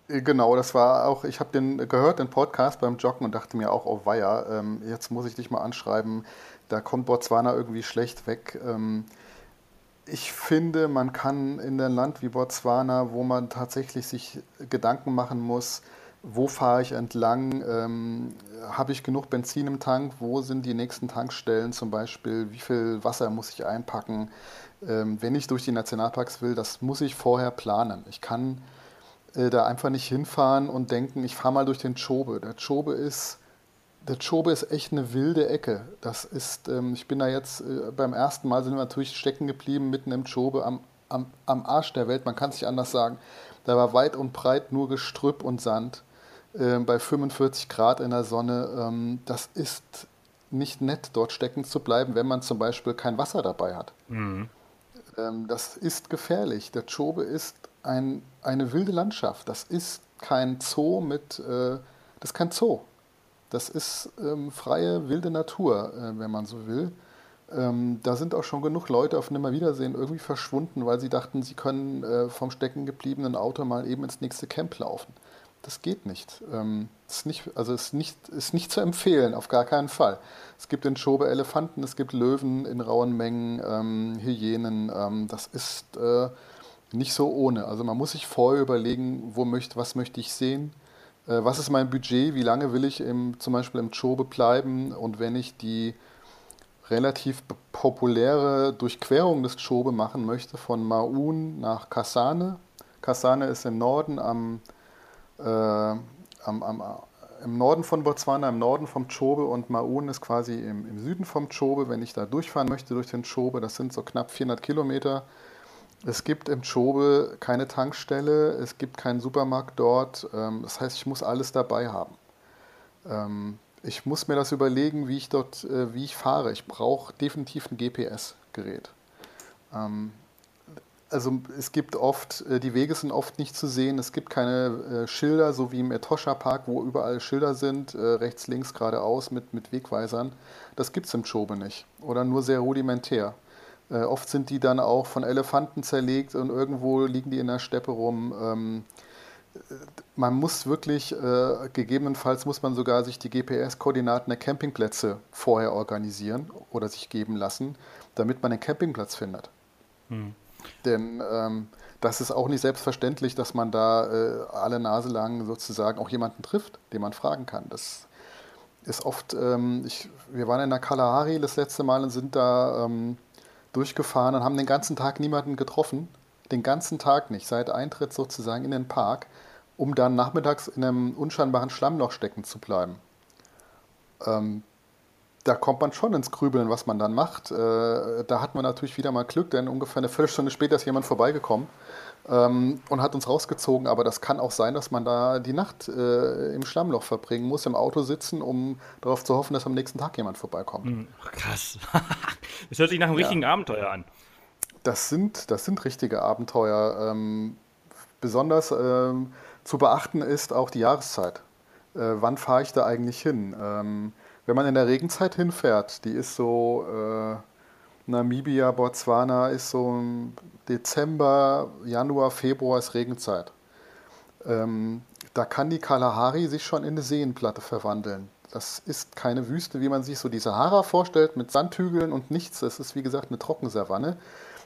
Genau, das war auch, ich habe den gehört, den Podcast beim Joggen und dachte mir auch, oh weia, ähm, jetzt muss ich dich mal anschreiben, da kommt Botswana irgendwie schlecht weg. Ähm, ich finde, man kann in einem Land wie Botswana, wo man tatsächlich sich Gedanken machen muss, wo fahre ich entlang, ähm, habe ich genug Benzin im Tank, wo sind die nächsten Tankstellen zum Beispiel, wie viel Wasser muss ich einpacken, ähm, wenn ich durch die Nationalparks will, das muss ich vorher planen. Ich kann äh, da einfach nicht hinfahren und denken, ich fahre mal durch den Chobe. Der Chobe ist, der Chobe ist echt eine wilde Ecke. Das ist, ähm, ich bin da jetzt äh, beim ersten Mal sind wir natürlich stecken geblieben mitten im Chobe am, am, am Arsch der Welt. Man kann es nicht anders sagen. Da war weit und breit nur Gestrüpp und Sand bei 45 Grad in der Sonne. Ähm, das ist nicht nett, dort stecken zu bleiben, wenn man zum Beispiel kein Wasser dabei hat. Mhm. Ähm, das ist gefährlich. Der Chobe ist ein, eine wilde Landschaft. Das ist kein Zoo mit, äh, das ist kein Zoo. Das ist ähm, freie, wilde Natur, äh, wenn man so will. Ähm, da sind auch schon genug Leute auf Nimmerwiedersehen irgendwie verschwunden, weil sie dachten, sie können äh, vom stecken gebliebenen Auto mal eben ins nächste Camp laufen. Das geht nicht. Ähm, ist nicht also ist nicht, ist nicht zu empfehlen, auf gar keinen Fall. Es gibt in Schobe Elefanten, es gibt Löwen in rauen Mengen, ähm, Hyänen. Ähm, das ist äh, nicht so ohne. Also man muss sich vorher überlegen, wo möchte, was möchte ich sehen, äh, was ist mein Budget, wie lange will ich im, zum Beispiel im Chobe bleiben und wenn ich die relativ populäre Durchquerung des Chobe machen möchte, von Maun nach Kasane. Kasane ist im Norden am, äh, am, am, im Norden von Botswana, im Norden vom Chobe und Maun ist quasi im, im Süden vom Chobe. Wenn ich da durchfahren möchte durch den Chobe, das sind so knapp 400 Kilometer, es gibt im Chobe keine Tankstelle, es gibt keinen Supermarkt dort. Ähm, das heißt, ich muss alles dabei haben. Ähm, ich muss mir das überlegen, wie ich dort, äh, wie ich fahre. Ich brauche definitiv ein GPS-Gerät. Ähm, also es gibt oft, äh, die Wege sind oft nicht zu sehen. Es gibt keine äh, Schilder, so wie im Etosha Park, wo überall Schilder sind, rechts, links, geradeaus mit, mit Wegweisern. Das gibt es im Chobe nicht oder nur sehr rudimentär. Äh, oft sind die dann auch von Elefanten zerlegt und irgendwo liegen die in der Steppe rum. Ähm, man muss wirklich, äh, gegebenenfalls muss man sogar sich die GPS-Koordinaten der Campingplätze vorher organisieren oder sich geben lassen, damit man einen Campingplatz findet. Hm. Denn ähm, das ist auch nicht selbstverständlich, dass man da äh, alle Nase lang sozusagen auch jemanden trifft, den man fragen kann. Das ist oft, ähm, ich, wir waren in der Kalahari das letzte Mal und sind da ähm, durchgefahren und haben den ganzen Tag niemanden getroffen. Den ganzen Tag nicht, seit Eintritt sozusagen in den Park, um dann nachmittags in einem unscheinbaren Schlammloch stecken zu bleiben. Ähm, da kommt man schon ins Grübeln, was man dann macht. Äh, da hat man natürlich wieder mal Glück, denn ungefähr eine Viertelstunde später ist jemand vorbeigekommen ähm, und hat uns rausgezogen. Aber das kann auch sein, dass man da die Nacht äh, im Schlammloch verbringen muss, im Auto sitzen, um darauf zu hoffen, dass am nächsten Tag jemand vorbeikommt. Mhm. Krass. das hört sich nach einem ja. richtigen Abenteuer an. Das sind, das sind richtige Abenteuer. Ähm, besonders ähm, zu beachten ist auch die Jahreszeit. Äh, wann fahre ich da eigentlich hin? Wenn man in der Regenzeit hinfährt, die ist so äh, Namibia, Botswana ist so Dezember, Januar, Februar ist Regenzeit. Ähm, da kann die Kalahari sich schon in eine Seenplatte verwandeln. Das ist keine Wüste, wie man sich so die Sahara vorstellt, mit Sandhügeln und nichts. Es ist wie gesagt eine Trockensavanne.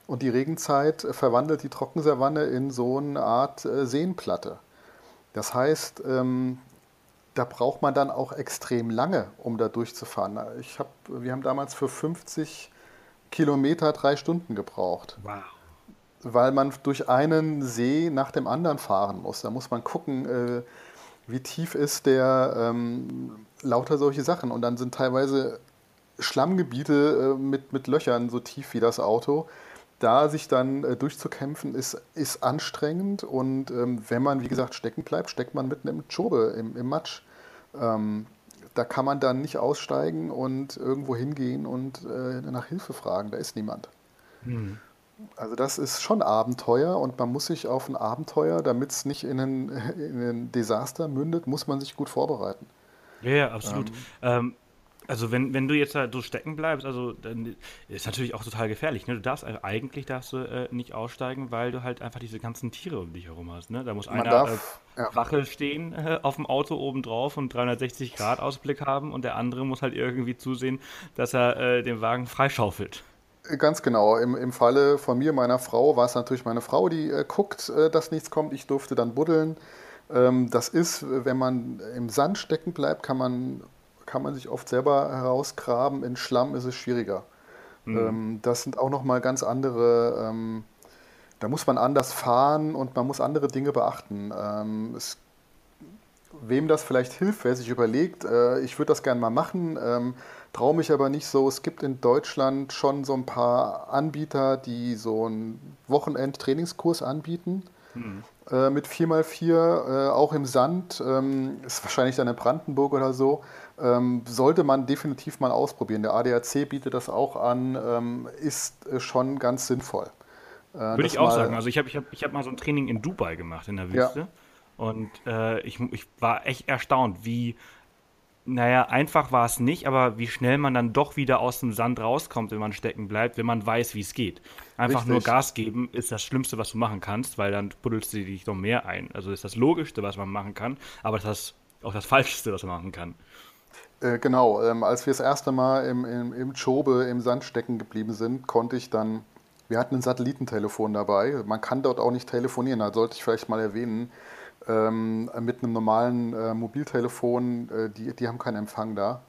Und die Regenzeit verwandelt die Trockensavanne in so eine Art äh, Seenplatte. Das heißt, ähm, da braucht man dann auch extrem lange, um da durchzufahren. Ich hab, wir haben damals für 50 Kilometer drei Stunden gebraucht. Wow. Weil man durch einen See nach dem anderen fahren muss. Da muss man gucken, äh, wie tief ist der, ähm, lauter solche Sachen. Und dann sind teilweise Schlammgebiete äh, mit, mit Löchern so tief wie das Auto. Da sich dann äh, durchzukämpfen, ist, ist anstrengend. Und ähm, wenn man, wie gesagt, stecken bleibt, steckt man mitten im Chobe, im, im Matsch. Ähm, da kann man dann nicht aussteigen und irgendwo hingehen und äh, nach Hilfe fragen. Da ist niemand. Mhm. Also das ist schon Abenteuer und man muss sich auf ein Abenteuer, damit es nicht in ein, in ein Desaster mündet, muss man sich gut vorbereiten. Ja, ja, absolut. Ähm, ähm, also wenn, wenn du jetzt da so stecken bleibst, also dann ist natürlich auch total gefährlich. Ne? Du darfst eigentlich darfst du äh, nicht aussteigen, weil du halt einfach diese ganzen Tiere um dich herum hast. Ne? Da muss Man einer darf, äh, ja. Wache stehen äh, auf dem Auto oben drauf und 360 Grad Ausblick haben und der andere muss halt irgendwie zusehen, dass er äh, den Wagen freischaufelt. Ganz genau. Im, Im Falle von mir, meiner Frau, war es natürlich meine Frau, die äh, guckt, äh, dass nichts kommt. Ich durfte dann buddeln. Ähm, das ist, wenn man im Sand stecken bleibt, kann man kann man sich oft selber herausgraben. In Schlamm ist es schwieriger. Mhm. Ähm, das sind auch nochmal ganz andere, ähm, da muss man anders fahren und man muss andere Dinge beachten. Ähm, es, wem das vielleicht hilft, wer sich überlegt, äh, ich würde das gerne mal machen, ähm, traue mich aber nicht so. Es gibt in Deutschland schon so ein paar Anbieter, die so einen Wochenend-Trainingskurs anbieten. Mhm. Äh, mit 4x4, äh, auch im Sand, ähm, ist wahrscheinlich dann in Brandenburg oder so. Ähm, sollte man definitiv mal ausprobieren. Der ADAC bietet das auch an, ähm, ist äh, schon ganz sinnvoll. Äh, Würde ich auch sagen. Also ich habe ich hab, ich hab mal so ein Training in Dubai gemacht, in der Wüste. Ja. Und äh, ich, ich war echt erstaunt, wie, naja, einfach war es nicht, aber wie schnell man dann doch wieder aus dem Sand rauskommt, wenn man stecken bleibt, wenn man weiß, wie es geht. Einfach Richtig. nur Gas geben ist das Schlimmste, was du machen kannst, weil dann buddelst du dich noch mehr ein. Also ist das Logischste, was man machen kann, aber das ist auch das Falscheste, was man machen kann. Äh, genau, ähm, als wir das erste Mal im, im, im Chobe im Sand stecken geblieben sind, konnte ich dann, wir hatten ein Satellitentelefon dabei, man kann dort auch nicht telefonieren, da sollte ich vielleicht mal erwähnen, ähm, mit einem normalen äh, Mobiltelefon, äh, die, die haben keinen Empfang da.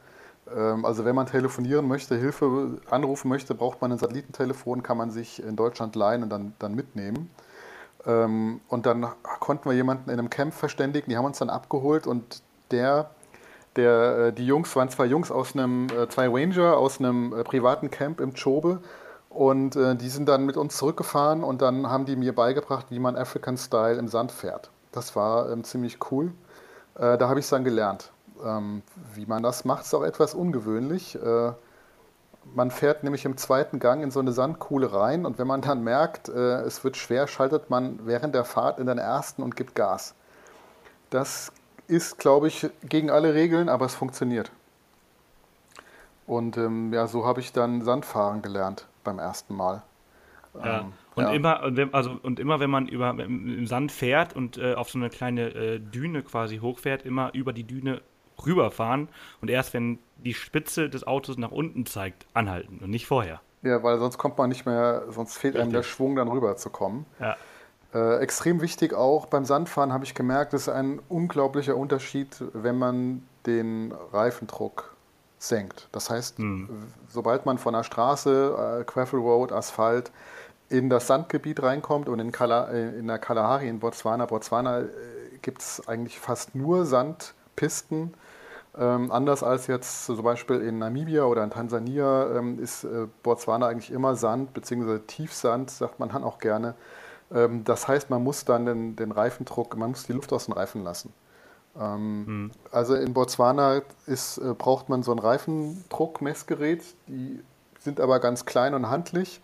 Ähm, also wenn man telefonieren möchte, Hilfe anrufen möchte, braucht man ein Satellitentelefon, kann man sich in Deutschland leihen und dann, dann mitnehmen. Ähm, und dann konnten wir jemanden in einem Camp verständigen, die haben uns dann abgeholt und der der, äh, die Jungs waren zwei Jungs aus einem, äh, zwei Ranger aus einem äh, privaten Camp im Chobe und die sind dann mit uns zurückgefahren und dann haben die mir beigebracht, wie man African Style im Sand fährt. Das war ähm, ziemlich cool. Äh, da habe ich es dann gelernt. Ähm, wie man das macht, ist auch etwas ungewöhnlich. Äh, man fährt nämlich im zweiten Gang in so eine Sandkuhle rein und wenn man dann merkt, äh, es wird schwer, schaltet man während der Fahrt in den ersten und gibt Gas. Das ist, glaube ich, gegen alle Regeln, aber es funktioniert. Und ähm, ja, so habe ich dann Sandfahren gelernt beim ersten Mal. Ja. Ähm, und ja. immer, also und immer, wenn man über im Sand fährt und äh, auf so eine kleine äh, Düne quasi hochfährt, immer über die Düne rüberfahren und erst wenn die Spitze des Autos nach unten zeigt, anhalten und nicht vorher. Ja, weil sonst kommt man nicht mehr, sonst fehlt Richtig. einem der Schwung, dann rüber zu kommen. Ja. Äh, extrem wichtig auch beim Sandfahren habe ich gemerkt, ist ein unglaublicher Unterschied, wenn man den Reifendruck senkt. Das heißt, hm. sobald man von der Straße, äh, Gravel Road, Asphalt in das Sandgebiet reinkommt und in, Kala, äh, in der Kalahari in Botswana, Botswana äh, gibt es eigentlich fast nur Sandpisten. Ähm, anders als jetzt zum Beispiel in Namibia oder in Tansania ähm, ist äh, Botswana eigentlich immer Sand, beziehungsweise Tiefsand, sagt man dann auch gerne. Ähm, das heißt, man muss dann den, den, Reifendruck, man muss die Luft aus den Reifen lassen. Ähm, hm. Also in Botswana ist, äh, braucht man so ein Reifendruckmessgerät, die sind aber ganz klein und handlich.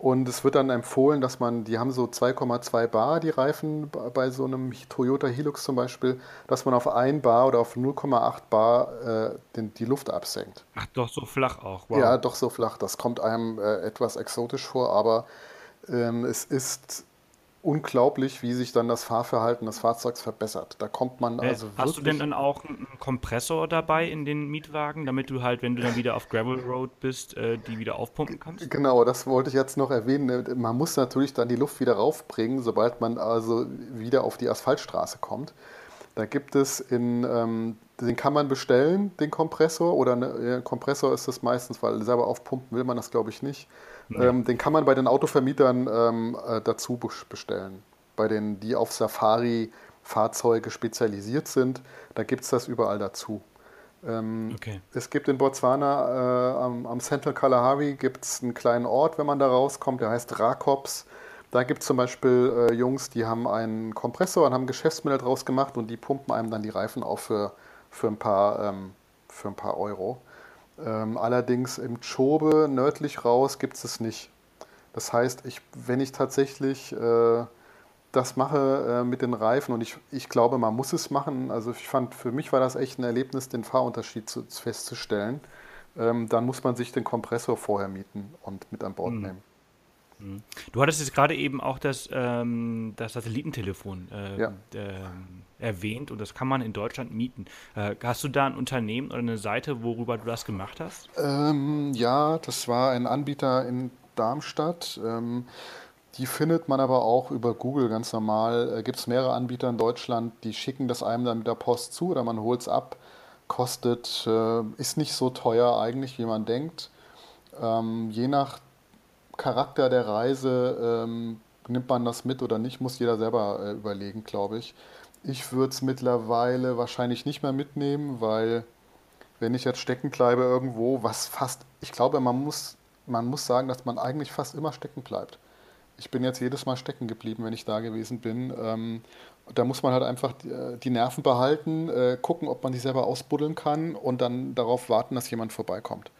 Und es wird dann empfohlen, dass man, die haben so 2,2 Bar, die Reifen bei so einem Toyota Hilux zum Beispiel, dass man auf 1 Bar oder auf 0,8 Bar äh, den, die Luft absenkt. Ach, doch so flach auch. Wow. Ja, doch so flach. Das kommt einem äh, etwas exotisch vor, aber ähm, es ist unglaublich, wie sich dann das Fahrverhalten des Fahrzeugs verbessert. Da kommt man also äh, Hast du denn dann auch einen Kompressor dabei in den Mietwagen, damit du halt, wenn du dann wieder auf Gravel Road bist, äh, die wieder aufpumpen kannst? Genau, das wollte ich jetzt noch erwähnen. Man muss natürlich dann die Luft wieder raufbringen, sobald man also wieder auf die Asphaltstraße kommt. Da gibt es in, ähm, den kann man bestellen, den Kompressor, oder ne, Kompressor ist das meistens, weil selber aufpumpen will man das, glaube ich, nicht. Ähm, den kann man bei den Autovermietern ähm, äh, dazu bestellen. Bei den, die auf Safari-Fahrzeuge spezialisiert sind, da gibt es das überall dazu. Ähm, okay. Es gibt in Botswana äh, am, am, Central Kalahari gibt's einen kleinen Ort, wenn man da rauskommt, der heißt Rakops. Da gibt es zum Beispiel äh, Jungs, die haben einen Kompressor und haben Geschäftsmittel draus gemacht und die pumpen einem dann die Reifen auf für, für, ein, paar, ähm, für ein paar Euro. Ähm, allerdings im Chobe nördlich raus gibt es es nicht. Das heißt, ich, wenn ich tatsächlich äh, das mache äh, mit den Reifen und ich, ich glaube, man muss es machen, also ich fand, für mich war das echt ein Erlebnis, den Fahrunterschied zu, festzustellen, ähm, dann muss man sich den Kompressor vorher mieten und mit an Bord mhm. nehmen. Du hattest jetzt gerade eben auch das, ähm, das Satellitentelefon äh, ja. äh, erwähnt und das kann man in Deutschland mieten. Äh, hast du da ein Unternehmen oder eine Seite, worüber du das gemacht hast? Ähm, ja, das war ein Anbieter in Darmstadt. Ähm, die findet man aber auch über Google ganz normal. Äh, Gibt es mehrere Anbieter in Deutschland, die schicken das einem dann mit der Post zu oder man holt es ab. Kostet, äh, ist nicht so teuer eigentlich, wie man denkt. Ähm, je nach Charakter der Reise ähm, nimmt man das mit oder nicht, muss jeder selber äh, überlegen, glaube ich. Ich würde es mittlerweile wahrscheinlich nicht mehr mitnehmen, weil wenn ich jetzt stecken bleibe irgendwo, was fast, ich glaube, man muss, man muss sagen, dass man eigentlich fast immer stecken bleibt. Ich bin jetzt jedes Mal stecken geblieben, wenn ich da gewesen bin. Ähm, da muss man halt einfach die, äh, Nerven behalten, äh, gucken, ob man die selber ausbuddeln kann und dann darauf warten, dass jemand vorbeikommt.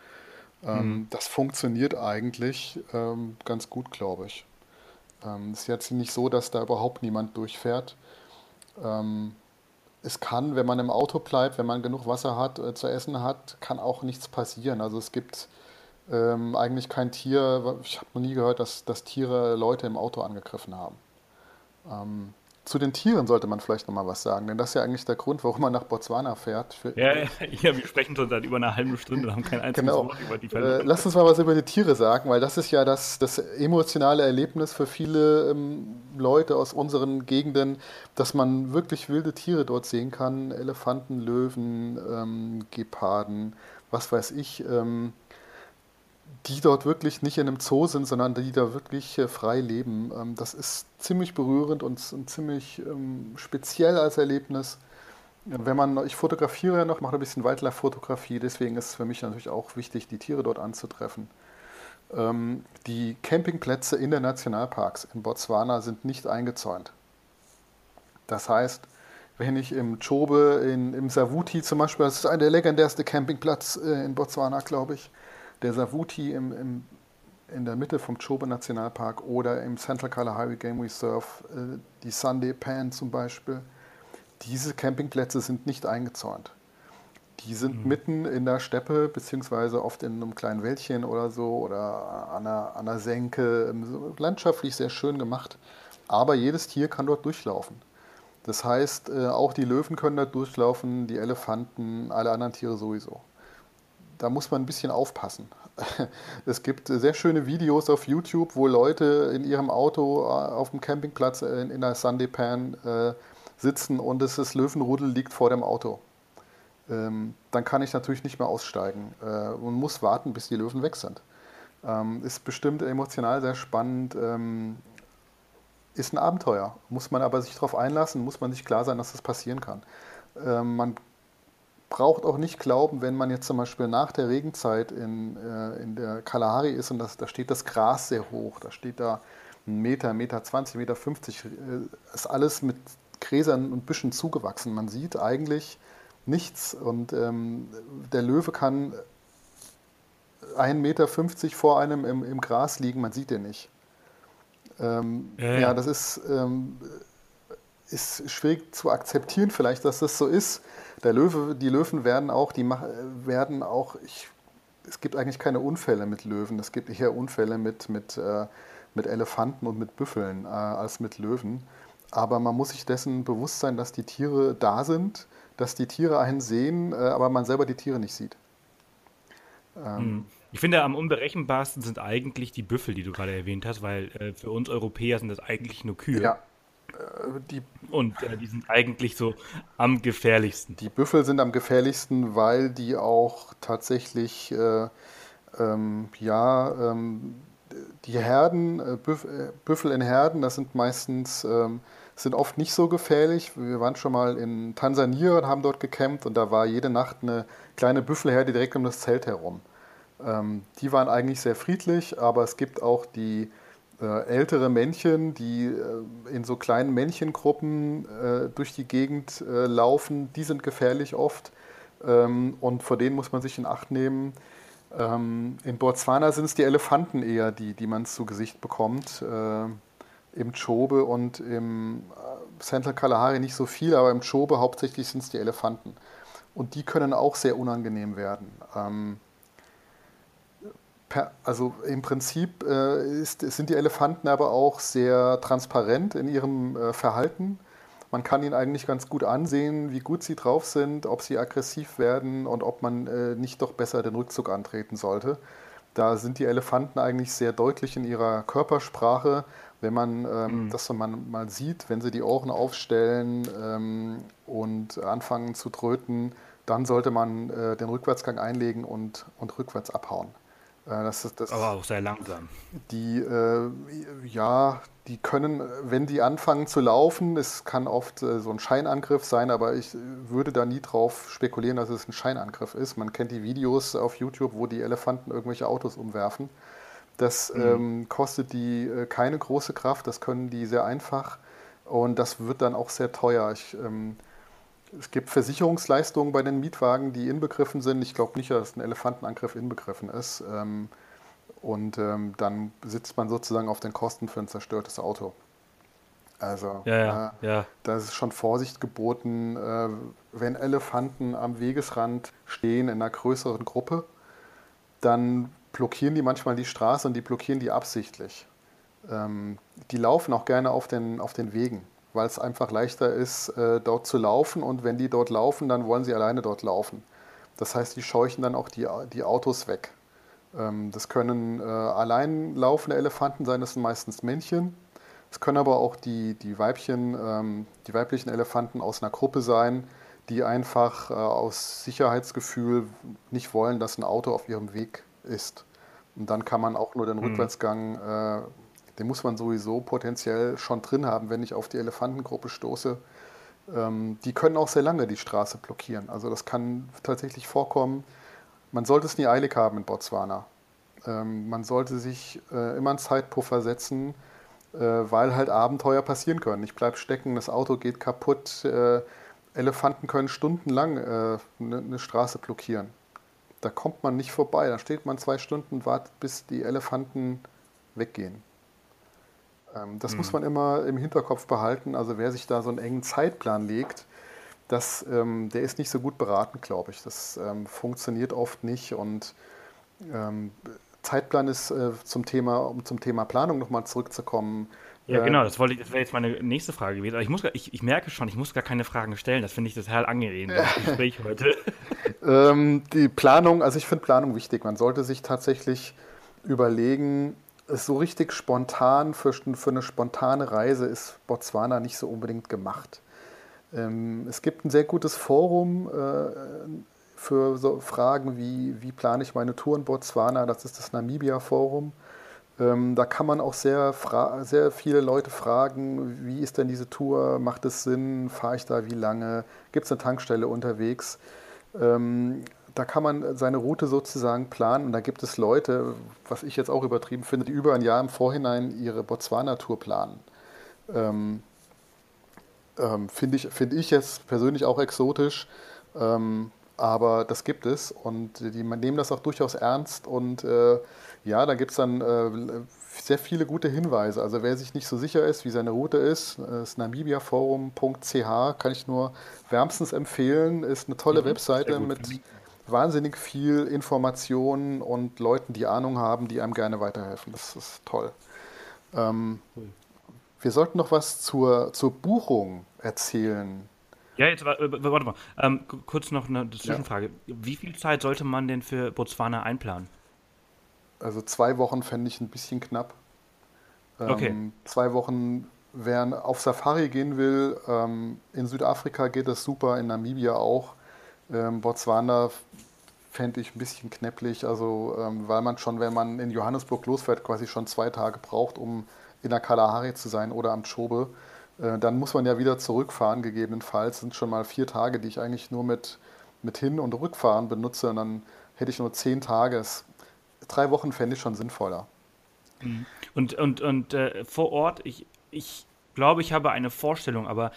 Ähm, mhm. Das funktioniert eigentlich ähm, ganz gut, glaube ich. Ähm, es ist jetzt nicht so, dass da überhaupt niemand durchfährt. Ähm, es kann, wenn man im Auto bleibt, wenn man genug Wasser hat, äh, zu essen hat, kann auch nichts passieren. Also es gibt ähm, eigentlich kein Tier, ich habe noch nie gehört, dass, dass Tiere Leute im Auto angegriffen haben. Zu den Tieren sollte man vielleicht noch mal was sagen, denn das ist ja eigentlich der Grund, warum man nach Botswana fährt. ja, ja, wir sprechen schon seit über einer halben Stunde und haben kein einziges genau. Wort über die Fälle. Äh, lass uns mal was über die Tiere sagen, weil das ist ja das, das emotionale Erlebnis für viele ähm, Leute aus unseren Gegenden, dass man wirklich wilde Tiere dort sehen kann. Elefanten, Löwen, ähm, Geparden, was weiß ich. Ähm, die dort wirklich nicht in einem Zoo sind, sondern die da wirklich äh, frei leben. Ähm, das ist ziemlich berührend und, und ziemlich ähm, speziell als Erlebnis. Wenn man, ich fotografiere ja noch, mache ein bisschen Wildlife-Fotografie, deswegen ist es für mich natürlich auch wichtig, die Tiere dort anzutreffen. Ähm, die Campingplätze in den Nationalparks in Botswana sind nicht eingezäunt. Das heißt, wenn ich im Chobe, in, im Savuti zum Beispiel, das ist der legendärste Campingplatz äh, in Botswana, glaube ich, der Savuti im, im, in der Mitte vom Chobe Nationalpark oder im Central Kalahari Game Reserve, äh, die Sunday Pan zum Beispiel, diese Campingplätze sind nicht eingezäunt. Die sind mhm. mitten in der Steppe, beziehungsweise oft in einem kleinen Wäldchen oder so oder an einer, an einer Senke. Landschaftlich sehr schön gemacht. Aber jedes Tier kann dort durchlaufen. Das heißt, äh, auch die Löwen können dort durchlaufen, die Elefanten, alle anderen Tiere sowieso da muss man ein bisschen aufpassen. Es gibt sehr schöne Videos auf YouTube, wo Leute in ihrem Auto äh, auf dem Campingplatz in, in der Sunday Pan äh, sitzen und es ist Löwenrudel liegt vor dem Auto. Ähm, dann kann ich natürlich nicht mehr aussteigen äh, und muss warten, bis die Löwen weg sind. Ähm, ist bestimmt emotional sehr spannend. Ähm, ist ein Abenteuer. Muss man aber sich darauf einlassen, muss man sich klar sein, dass das passieren kann. Ähm, man braucht auch nicht glauben, wenn man jetzt zum Beispiel nach der Regenzeit in, äh, in der Kalahari ist und das, da steht das Gras sehr hoch, da steht da ein Meter, Meter 20, Meter 50, äh, ist alles mit Gräsern und Büschen zugewachsen. Man sieht eigentlich nichts und ähm, der Löwe kann 1,50 Meter vor einem im, im Gras liegen, man sieht den nicht. Ähm, ja, ja. ja, das ist, ähm, ist schwierig zu akzeptieren, vielleicht, dass das so ist. Der Löwe, die Löwen werden auch, die werden auch, ich, es gibt eigentlich keine Unfälle mit Löwen, es gibt eher Unfälle mit, mit, äh, mit Elefanten und mit Büffeln äh, als mit Löwen. Aber man muss sich dessen bewusst sein, dass die Tiere da sind, dass die Tiere einen sehen, äh, aber man selber die Tiere nicht sieht. Ähm, hm. ich finde, am unberechenbarsten sind eigentlich die Büffel, die du gerade erwähnt hast, weil äh, für uns Europäer sind das eigentlich nur Kühe. Ja, die, und äh, die sind eigentlich so am gefährlichsten. Die Büffel sind am gefährlichsten, weil die auch tatsächlich, äh, ähm, ja, ähm, die Herden, äh, Büff, äh, Büffel in Herden, das sind meistens, ähm, sind oft nicht so gefährlich. Wir waren schon mal in Tansania und haben dort gecampt und da war jede Nacht eine kleine Büffelherde direkt um das Zelt herum. Ähm, die waren eigentlich sehr friedlich, aber es gibt auch die ältere Männchen, die äh, in so kleinen Männchengruppen äh, durch die Gegend äh, laufen, die sind gefährlich oft ähm, und vor denen muss man sich in Acht nehmen. Ähm, in Botswana sind es die Elefanten eher, die, die man zu Gesicht bekommt. Äh, Im Chobe und im äh, Central Kalahari nicht so viel, aber im Chobe hauptsächlich sind es die Elefanten. Und die können auch sehr unangenehm werden. Also im Prinzip äh, ist, sind die Elefanten aber auch sehr transparent in ihrem äh, Verhalten. Man kann ihnen eigentlich ganz gut ansehen, wie gut sie drauf sind, ob sie aggressiv werden und ob man äh, nicht doch besser den Rückzug antreten sollte. Da sind die Elefanten eigentlich sehr deutlich in ihrer Körpersprache. Wenn man ähm, mhm. das man mal sieht, wenn sie die Ohren aufstellen ähm, und anfangen zu tröten, dann sollte man äh, den Rückwärtsgang einlegen und, und rückwärts abhauen. Das ist, das Aber auch sehr langsam. Die, äh, ja, die können, wenn die anfangen zu laufen, es kann oft äh, so ein Scheinangriff sein, aber ich würde da nie drauf spekulieren, dass es ein Scheinangriff ist. Man kennt die Videos auf YouTube, wo die Elefanten irgendwelche Autos umwerfen. Das mhm. ähm, kostet die äh, keine große Kraft, das können die sehr einfach und das wird dann auch sehr teuer. Ich, ähm, es gibt Versicherungsleistungen bei den Mietwagen, die inbegriffen sind. Ich glaube nicht, dass ein Elefantenangriff inbegriffen ist. Ähm, und ähm, dann sitzt man sozusagen auf den Kosten für ein zerstörtes Auto. Also ja, ja, äh, ja. da ist schon Vorsicht geboten, äh, wenn Elefanten am Wegesrand stehen in einer größeren Gruppe, dann blockieren die manchmal die Straße und die blockieren die absichtlich. Ähm, die laufen auch gerne auf den, auf den Wegen weil es einfach leichter ist, äh, dort zu laufen. Und wenn die dort laufen, dann wollen sie alleine dort laufen. Das heißt, die scheuchen dann auch die, die Autos weg. Ähm, das können äh, allein laufende Elefanten sein, das sind meistens Männchen. Es können aber auch die, die Weibchen, ähm, die weiblichen Elefanten aus einer Gruppe sein, die einfach äh, aus Sicherheitsgefühl nicht wollen, dass ein Auto auf ihrem Weg ist. Und dann kann man auch nur den mhm. Rückwärtsgang den muss man sowieso potenziell schon drin haben, wenn ich auf die Elefantengruppe stoße. Ähm, die können auch sehr lange die Straße blockieren. Also das kann tatsächlich vorkommen. Man sollte es nie eilig haben in Botswana. Ähm, man sollte sich äh, immer einen Zeitpuffer setzen, äh, weil halt Abenteuer passieren können. Ich bleibe stecken, das Auto geht kaputt. Äh, Elefanten können stundenlang eine äh, ne Straße blockieren. Da kommt man nicht vorbei. Da steht man zwei Stunden und wartet, bis die Elefanten weggehen. Ähm, das mhm. muss man immer im Hinterkopf behalten. Also wer sich da so einen engen Zeitplan legt, das, ähm, der ist nicht so gut beraten, glaube ich. Das ähm, funktioniert oft nicht und Zeitplan ist äh, zum Thema, um zum Thema Planung nochmal zurückzukommen. Ja, äh, genau, das, das wäre jetzt meine nächste Frage gewesen. Aber ich, muss, ich, ich merke schon, ich muss gar keine Fragen stellen. Das finde ich total angenehm, das Gespräch heute. ähm, die Planung, also ich finde Planung wichtig. Man sollte sich tatsächlich überlegen, so richtig spontan für, für eine spontane Reise ist Botswana nicht so unbedingt gemacht. Ähm, es gibt ein sehr gutes Forum äh, für so Fragen wie, wie plane ich meine Tour in Botswana, das ist das Namibia-Forum. Ähm, da kann man auch sehr, sehr viele Leute fragen, wie ist denn diese Tour, macht es Sinn, fahre ich da wie lange, gibt es eine Tankstelle unterwegs. Ähm, da kann man seine Route sozusagen planen und da gibt es Leute, was ich jetzt auch übertrieben finde, die über ein Jahr im Vorhinein ihre Botswana-Tour planen. Ähm, ähm, finde ich, find ich jetzt persönlich auch exotisch, ähm, aber das gibt es und die nehmen das auch durchaus ernst und äh, ja, da gibt es dann äh, sehr viele gute Hinweise. Also wer sich nicht so sicher ist, wie seine Route ist, das namibiaforum.ch kann ich nur wärmstens empfehlen. Ist eine tolle mhm, Webseite mit wahnsinnig viel Informationen und Leuten, die Ahnung haben, die einem gerne weiterhelfen. Das ist toll. Ähm, wir sollten noch was zur, zur Buchung erzählen. Ja, jetzt warte mal. Ähm, kurz noch eine Zwischenfrage. Ja. Wie viel Zeit sollte man denn für Botswana einplanen? Also zwei Wochen fände ich ein bisschen knapp. Ähm, okay. Zwei Wochen, wer auf Safari gehen will, ähm, in Südafrika geht das super, in Namibia auch. Ähm, Botswana fände ich ein bisschen knäpplich, also ähm, weil man schon, wenn man in Johannesburg losfährt, quasi schon zwei Tage braucht, um in der Kalahari zu sein oder am Chobe. Äh, dann muss man ja wieder zurückfahren, gegebenenfalls. Das sind schon mal vier Tage, die ich eigentlich nur mit, mit Hin- und Rückfahren benutze. Und dann hätte ich nur zehn Tage. Drei Wochen fände ich schon sinnvoller. Mhm. Und, und, und äh, vor Ort, ich, ich glaube, ich habe eine Vorstellung, aber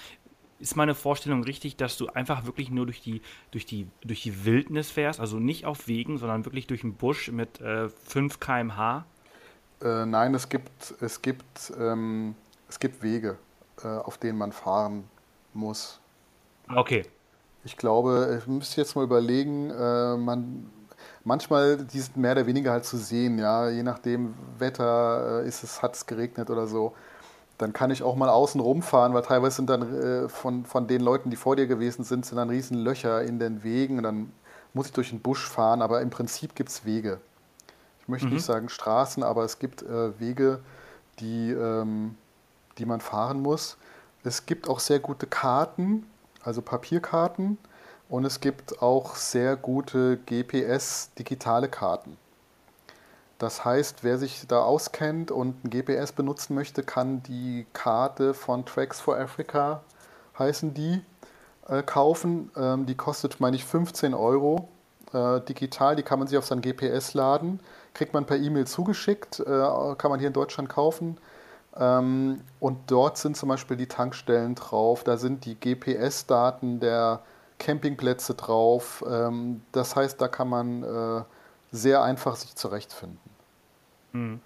ist meine Vorstellung richtig, dass du einfach wirklich nur durch die, durch die, durch die Wildnis fährst, also nicht auf Wegen, sondern wirklich durch den Busch mit äh, 5 km/h? Äh, nein, es gibt, es gibt, ähm, es gibt Wege, äh, auf denen man fahren muss. Okay. Ich glaube, ich müsste jetzt mal überlegen, äh, man, manchmal, die sind mehr oder weniger halt zu sehen, ja, je nachdem Wetter, äh, ist es, hat es geregnet oder so. Dann kann ich auch mal außen rumfahren, weil teilweise sind dann äh, von, von den Leuten, die vor dir gewesen sind, sind dann riesen Löcher in den Wegen und dann muss ich durch den Busch fahren, aber im Prinzip gibt es Wege. Ich möchte mhm. nicht sagen Straßen, aber es gibt äh, Wege, die, ähm, die man fahren muss. Es gibt auch sehr gute Karten, also Papierkarten, und es gibt auch sehr gute GPS-digitale Karten. Das heißt, wer sich da auskennt und ein GPS benutzen möchte, kann die Karte von Tracks for Africa, heißen die, äh, kaufen. Ähm, die kostet, meine ich, 15 Euro äh, digital. Die kann man sich auf sein GPS laden, kriegt man per E-Mail zugeschickt, äh, kann man hier in Deutschland kaufen. Ähm, und dort sind zum Beispiel die Tankstellen drauf, da sind die GPS-Daten der Campingplätze drauf. Ähm, das heißt, da kann man äh, sehr einfach sich zurechtfinden. Mhm.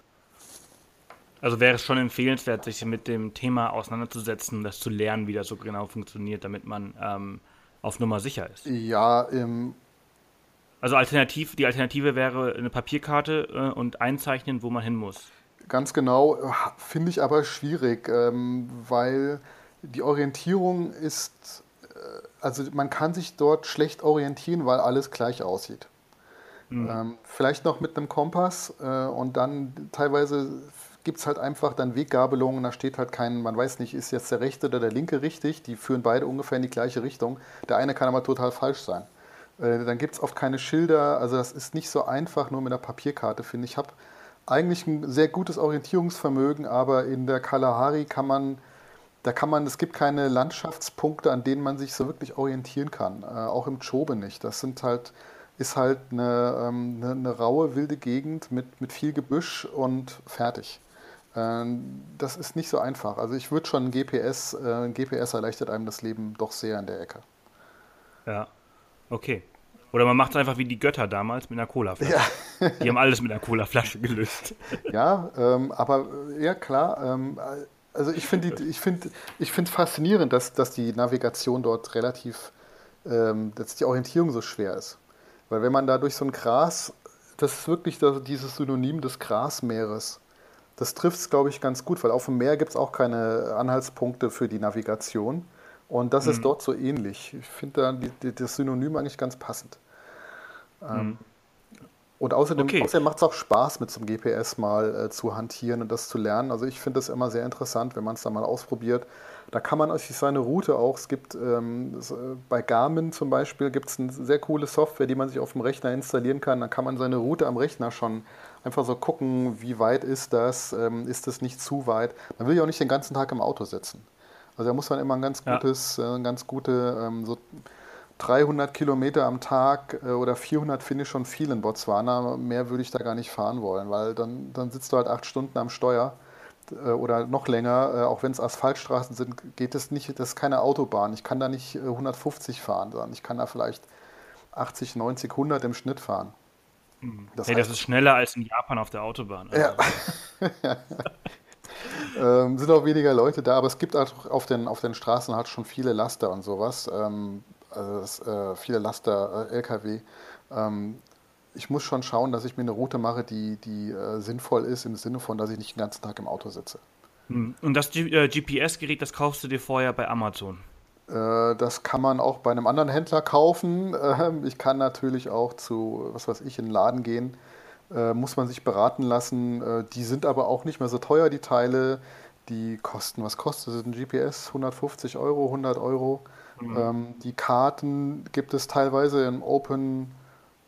Also wäre es schon empfehlenswert, sich mit dem Thema auseinanderzusetzen, das zu lernen, wie das so genau funktioniert, damit man ähm, auf Nummer sicher ist. Ja, im also alternativ, die Alternative wäre eine Papierkarte äh, und einzeichnen, wo man hin muss. Ganz genau, finde ich aber schwierig, ähm, weil die Orientierung ist, äh, also man kann sich dort schlecht orientieren, weil alles gleich aussieht. Mhm. Ähm, vielleicht noch mit einem Kompass äh, und dann teilweise gibt es halt einfach dann Weggabelungen, da steht halt kein, man weiß nicht, ist jetzt der rechte oder der linke richtig, die führen beide ungefähr in die gleiche Richtung. Der eine kann aber total falsch sein. Äh, dann gibt es oft keine Schilder, also das ist nicht so einfach nur mit einer Papierkarte, finde ich. Ich habe eigentlich ein sehr gutes Orientierungsvermögen, aber in der Kalahari kann man, da kann man, es gibt keine Landschaftspunkte, an denen man sich so wirklich orientieren kann. Äh, auch im Chobe nicht. Das sind halt, ist halt eine, ähm, eine, eine, raue, wilde Gegend mit, mit viel Gebüsch und fertig. Ähm, das ist nicht so einfach. Also ich würde schon ein GPS, äh, GPS erleichtert einem das Leben doch sehr in der Ecke. Ja, okay. Oder man macht es einfach wie die Götter damals mit einer Colaflasche. Ja. die haben alles mit einer Colaflasche gelöst. Ja, ähm, aber ja klar. Ähm, also ich finde ich find, ich find faszinierend, dass, dass die Navigation dort relativ, ähm, dass die Orientierung so schwer ist. Weil wenn man da durch so ein Gras, das ist wirklich das, dieses Synonym des Grasmeeres. Das trifft es, glaube ich, ganz gut, weil auf dem Meer gibt es auch keine Anhaltspunkte für die Navigation. Und das mhm. ist dort so ähnlich. Ich finde da die, die, das Synonym eigentlich ganz passend. Ähm, mhm. Und außerdem, okay. außerdem macht es auch Spaß, mit so einem GPS mal äh, zu hantieren und das zu lernen. Also ich finde das immer sehr interessant, wenn man es da mal ausprobiert. Da kann man sich seine Route auch, es gibt ähm, äh, bei Garmin zum Beispiel gibt es eine sehr coole Software, die man sich auf dem Rechner installieren kann. Dann kann man seine Route am Rechner schon einfach so gucken, wie weit ist das, ähm, ist das nicht zu weit. Man will ja auch nicht den ganzen Tag im Auto sitzen. Also da muss man immer ein ganz gutes, ja. äh, ganz gute, ähm, so 300 Kilometer am Tag äh, oder 400 finde ich schon viel in Botswana. Mehr würde ich da gar nicht fahren wollen, weil dann, dann sitzt du halt acht Stunden am Steuer oder noch länger. Äh, auch wenn es Asphaltstraßen sind, geht es nicht, das ist keine Autobahn. Ich kann da nicht 150 äh, fahren, sondern ich kann da vielleicht 80, 90, 100 im Schnitt fahren. Mhm. Das, hey, heißt, das ist schneller als in Japan auf der Autobahn. Also. Ja. ähm, sind auch weniger Leute da, aber es gibt auch auf den, auf den Straßen halt schon viele Laster und sowas. Ähm, also das, äh, viele Laster, äh, LKW. Ähm, ich muss schon schauen, dass ich mir eine Route mache, die, die äh, sinnvoll ist, im Sinne von, dass ich nicht den ganzen Tag im Auto sitze. Hm. Und das äh, GPS-Gerät, das kaufst du dir vorher bei Amazon? Äh, das kann man auch bei einem anderen Händler kaufen. Ähm, ich kann natürlich auch zu, was weiß ich, in den Laden gehen äh, muss man sich beraten lassen. Äh, die sind aber auch nicht mehr so teuer, die Teile. Die kosten, was kostet ein GPS? 150 Euro, 100 Euro. Mhm. Ähm, die Karten gibt es teilweise im Open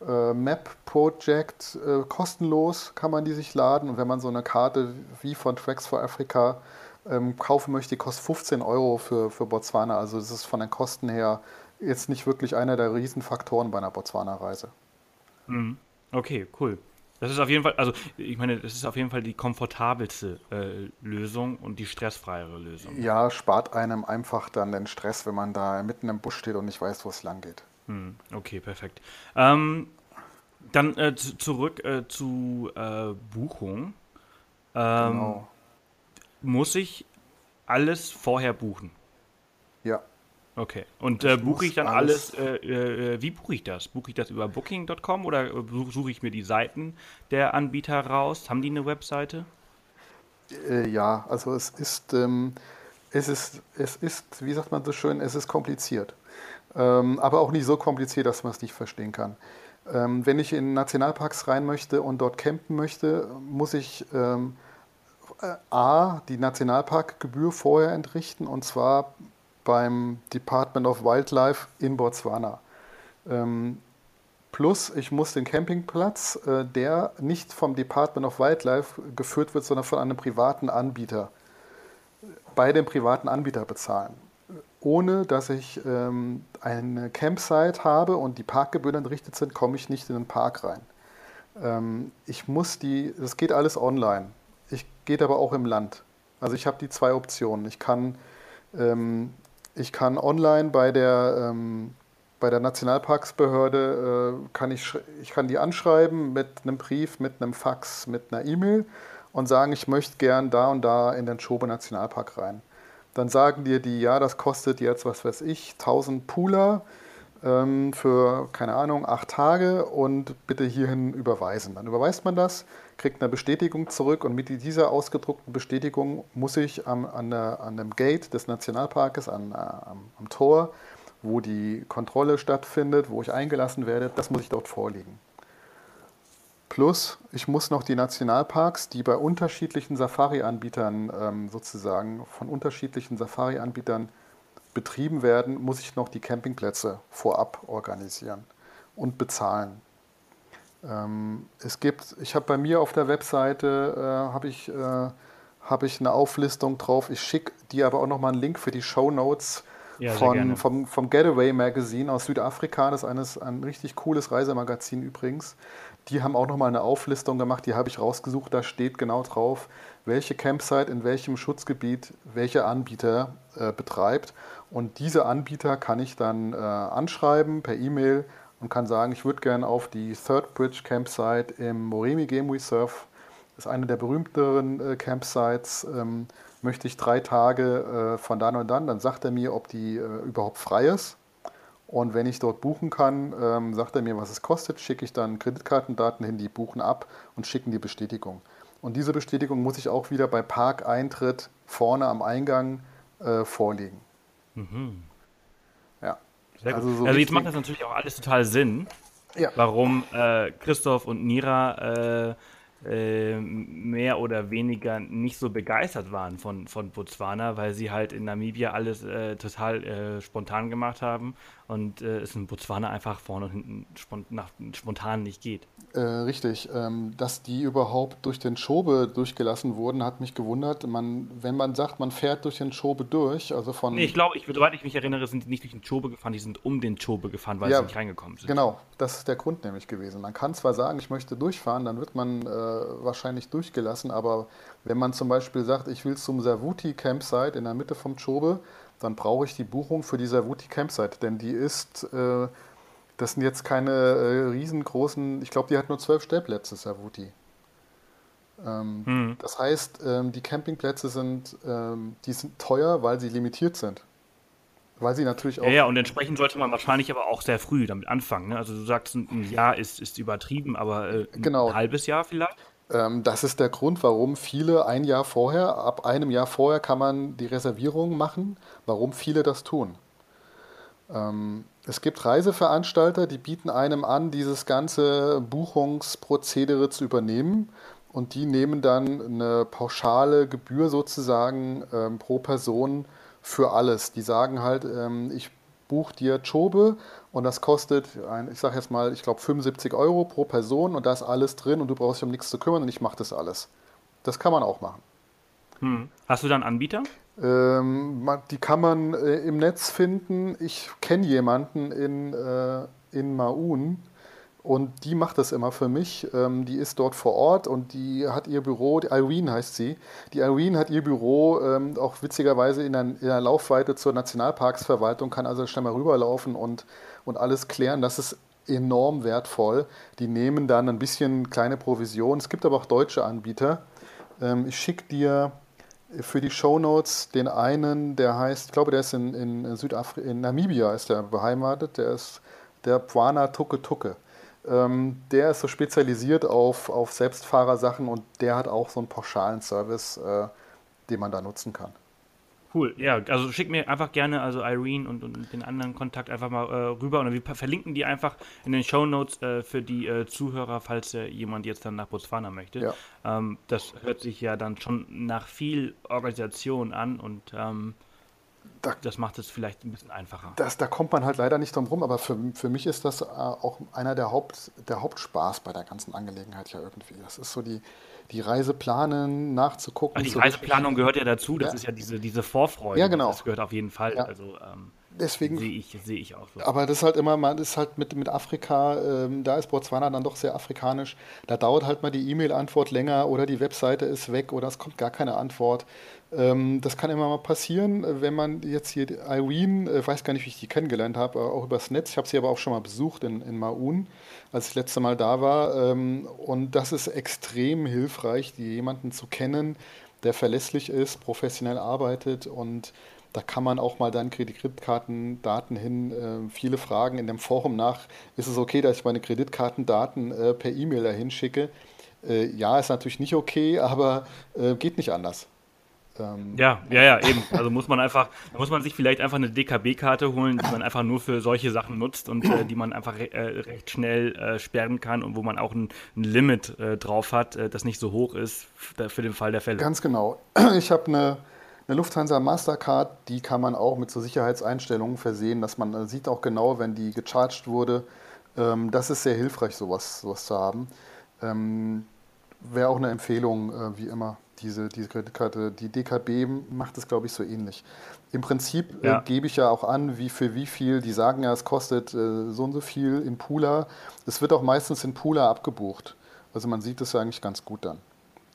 äh, Map Project äh, kostenlos, kann man die sich laden. Und wenn man so eine Karte wie von Tracks for Africa ähm, kaufen möchte, die kostet 15 Euro für, für Botswana. Also das ist von den Kosten her jetzt nicht wirklich einer der Riesenfaktoren bei einer Botswana-Reise. Mhm. Okay, cool. Das ist auf jeden Fall, also ich meine, das ist auf jeden Fall die komfortabelste äh, Lösung und die stressfreiere Lösung. Ja, spart einem einfach dann den Stress, wenn man da mitten im Busch steht und nicht weiß, wo es lang geht. Hm, okay, perfekt. Ähm, dann äh, zurück äh, zu äh, Buchung. Ähm, genau. Muss ich alles vorher buchen? Ja. Okay. Und äh, buche ich dann alles, alles äh, äh, wie buche ich das? Buche ich das über booking.com oder suche ich mir die Seiten der Anbieter raus? Haben die eine Webseite? Äh, ja, also es ist, ähm, es ist, es ist, wie sagt man so schön, es ist kompliziert. Ähm, aber auch nicht so kompliziert, dass man es nicht verstehen kann. Ähm, wenn ich in Nationalparks rein möchte und dort campen möchte, muss ich ähm, äh, A, die Nationalparkgebühr vorher entrichten und zwar beim Department of Wildlife in Botswana. Plus, ich muss den Campingplatz, äh, der nicht vom Department of Wildlife geführt wird, sondern von einem privaten Anbieter, bei dem privaten Anbieter bezahlen. Ohne dass ich ähm, eine Campsite habe und die Parkgebühren entrichtet sind, komme ich nicht in den Park rein. Ähm, ich muss die, das geht alles online. Ich geht aber auch im Land. Also ich habe die zwei Optionen. Ich kann ähm, ich kann online bei der, ähm, bei der Nationalparksbehörde, äh, kann ich, ich kann die anschreiben mit einem Brief, mit einem Fax, mit einer E-Mail und sagen, ich möchte gern da und da in den Schobe Nationalpark rein. Dann sagen dir die, ja, das kostet jetzt, was weiß ich, 1000 Pula ähm, für, keine Ahnung, acht Tage und bitte hierhin überweisen. Dann überweist man das, kriegt eine Bestätigung zurück und mit dieser ausgedruckten Bestätigung muss ich am, an, der, an dem Gate des Nationalparkes, an, äh, am, am Tor, wo die Kontrolle stattfindet, wo ich eingelassen werde, das muss ich dort vorlegen. Plus, ich muss noch die Nationalparks, die bei unterschiedlichen Safari-Anbietern ähm, sozusagen von unterschiedlichen Safari-Anbietern betrieben werden, muss ich noch die Campingplätze vorab organisieren und bezahlen. Ähm, es gibt, ich habe bei mir auf der Webseite äh, habe ich, äh, hab ich eine Auflistung drauf. Ich schicke dir aber auch nochmal einen Link für die Show Notes ja, von, vom, vom Getaway Magazine aus Südafrika. Das ist eines, ein richtig cooles Reisemagazin übrigens. Die haben auch nochmal eine Auflistung gemacht, die habe ich rausgesucht. Da steht genau drauf, welche Campsite in welchem Schutzgebiet welcher Anbieter äh, betreibt. Und diese Anbieter kann ich dann äh, anschreiben per E-Mail und kann sagen, ich würde gerne auf die Third Bridge Campsite im Moremi Game Reserve, das ist eine der berühmteren äh, Campsites, ähm, möchte ich drei Tage äh, von dann und dann. Dann sagt er mir, ob die äh, überhaupt frei ist. Und wenn ich dort buchen kann, ähm, sagt er mir, was es kostet, schicke ich dann Kreditkartendaten hin, die buchen ab und schicken die Bestätigung. Und diese Bestätigung muss ich auch wieder bei Parkeintritt vorne am Eingang äh, vorlegen. Mhm. Ja. Also, so also jetzt macht das natürlich auch alles total Sinn, ja. warum äh, Christoph und Nira äh, äh, mehr oder weniger nicht so begeistert waren von, von Botswana, weil sie halt in Namibia alles äh, total äh, spontan gemacht haben und äh, es in Botswana einfach vorne und hinten spont nach, spontan nicht geht. Äh, richtig. Ähm, dass die überhaupt durch den Schobe durchgelassen wurden, hat mich gewundert. Man, wenn man sagt, man fährt durch den Schobe durch, also von. Nee, ich glaube, ich, soweit ich mich erinnere, sind die nicht durch den Schobe gefahren, die sind um den Schobe gefahren, weil ja, sie nicht reingekommen sind. Genau, das ist der Grund nämlich gewesen. Man kann zwar sagen, ich möchte durchfahren, dann wird man äh, wahrscheinlich durchgelassen, aber wenn man zum Beispiel sagt, ich will zum Savuti Campsite in der Mitte vom Chobe, dann brauche ich die Buchung für die Savuti Campsite, denn die ist, äh, das sind jetzt keine äh, riesengroßen, ich glaube, die hat nur zwölf Stellplätze, Savuti. Ähm, hm. Das heißt, ähm, die Campingplätze sind, ähm, die sind teuer, weil sie limitiert sind. Weil sie natürlich auch. Ja, ja, und entsprechend sollte man wahrscheinlich aber auch sehr früh damit anfangen. Ne? Also du sagst, ein Jahr ist, ist übertrieben, aber äh, ein genau. halbes Jahr vielleicht? Ähm, das ist der Grund, warum viele ein Jahr vorher, ab einem Jahr vorher kann man die Reservierung machen, warum viele das tun. Ähm, es gibt Reiseveranstalter, die bieten einem an, dieses ganze Buchungsprozedere zu übernehmen und die nehmen dann eine pauschale Gebühr sozusagen ähm, pro Person für alles. Die sagen halt, ich buche dir Chobe und das kostet, ein, ich sage jetzt mal, ich glaube 75 Euro pro Person und da ist alles drin und du brauchst dich um nichts zu kümmern und ich mache das alles. Das kann man auch machen. Hm. Hast du da einen Anbieter? Ähm, die kann man äh, im Netz finden. Ich kenne jemanden in, äh, in Maun, Und die macht das immer für mich. Ähm, die ist dort vor Ort und die hat ihr Büro, die Irene heißt sie. Die Irene hat ihr Büro ähm, auch witzigerweise in der, Laufweite zur Nationalparksverwaltung, kann also schnell mal rüberlaufen und, und alles klären. Das ist enorm wertvoll. Die nehmen dann ein bisschen kleine Provision. Es gibt aber auch deutsche Anbieter. Ähm, ich schicke dir für die Shownotes den einen, der heißt, ich glaube, der ist in, in, Südafrika, in Namibia ist der beheimatet, der ist der Pwana Tuke Tuke. Ähm, der ist so spezialisiert auf, auf Selbstfahrersachen und der hat auch so einen pauschalen Service, äh, den man da nutzen kann. Cool, ja, also schick mir einfach gerne also Irene und, und den anderen Kontakt einfach mal äh, rüber und wir verlinken die einfach in den Show Notes äh, für die äh, Zuhörer, falls jemand jetzt dann nach Botswana möchte. Ja. Ähm, das hört sich ja dann schon nach viel Organisation an und ähm, da, das macht es vielleicht ein bisschen einfacher. Das, da kommt man halt leider nicht drum rum, aber für, für mich ist das äh, auch einer der, Haupt, der Hauptspaß bei der ganzen Angelegenheit ja irgendwie. Das ist so die, die Reise planen, nachzugucken. Aber die Reiseplanung gehört ja dazu, das ja. ist ja diese, diese Vorfreude. Ja, genau. Das gehört auf jeden Fall. Ja. Also, ähm, Deswegen sehe ich, seh ich auch so. Aber das ist halt immer, man ist halt mit, mit Afrika, ähm, da ist Botswana dann doch sehr afrikanisch. Da dauert halt mal die E-Mail-Antwort länger oder die Webseite ist weg oder es kommt gar keine Antwort. Ähm, das kann immer mal passieren, wenn man jetzt hier Irene, äh, weiß gar nicht, wie ich die kennengelernt habe, auch übers Netz. Ich habe sie aber auch schon mal besucht in, in Maun, als ich das letzte Mal da war. Ähm, und das ist extrem hilfreich, jemanden zu kennen, der verlässlich ist, professionell arbeitet und da kann man auch mal dann Kreditkartendaten hin, äh, viele Fragen in dem Forum nach, ist es okay, dass ich meine Kreditkartendaten äh, per E-Mail dahin schicke? Äh, ja, ist natürlich nicht okay, aber äh, geht nicht anders. Ähm, ja, ja, ja, eben. Also muss man einfach, da muss man sich vielleicht einfach eine DKB-Karte holen, die man einfach nur für solche Sachen nutzt und äh, die man einfach re äh, recht schnell äh, sperren kann und wo man auch ein, ein Limit äh, drauf hat, äh, das nicht so hoch ist für den Fall der Fälle. Ganz genau. Ich habe eine, eine Lufthansa Mastercard, die kann man auch mit so Sicherheitseinstellungen versehen, dass man sieht auch genau, wenn die gecharged wurde. Ähm, das ist sehr hilfreich, sowas, sowas zu haben. Ähm, Wäre auch eine Empfehlung, äh, wie immer diese, diese Kreditkarte. Die DKB macht es, glaube ich, so ähnlich. Im Prinzip äh, ja. äh, gebe ich ja auch an, wie für wie viel, die sagen ja, es kostet äh, so und so viel in Pula. Es wird auch meistens in Pula abgebucht. Also man sieht das ja eigentlich ganz gut dann.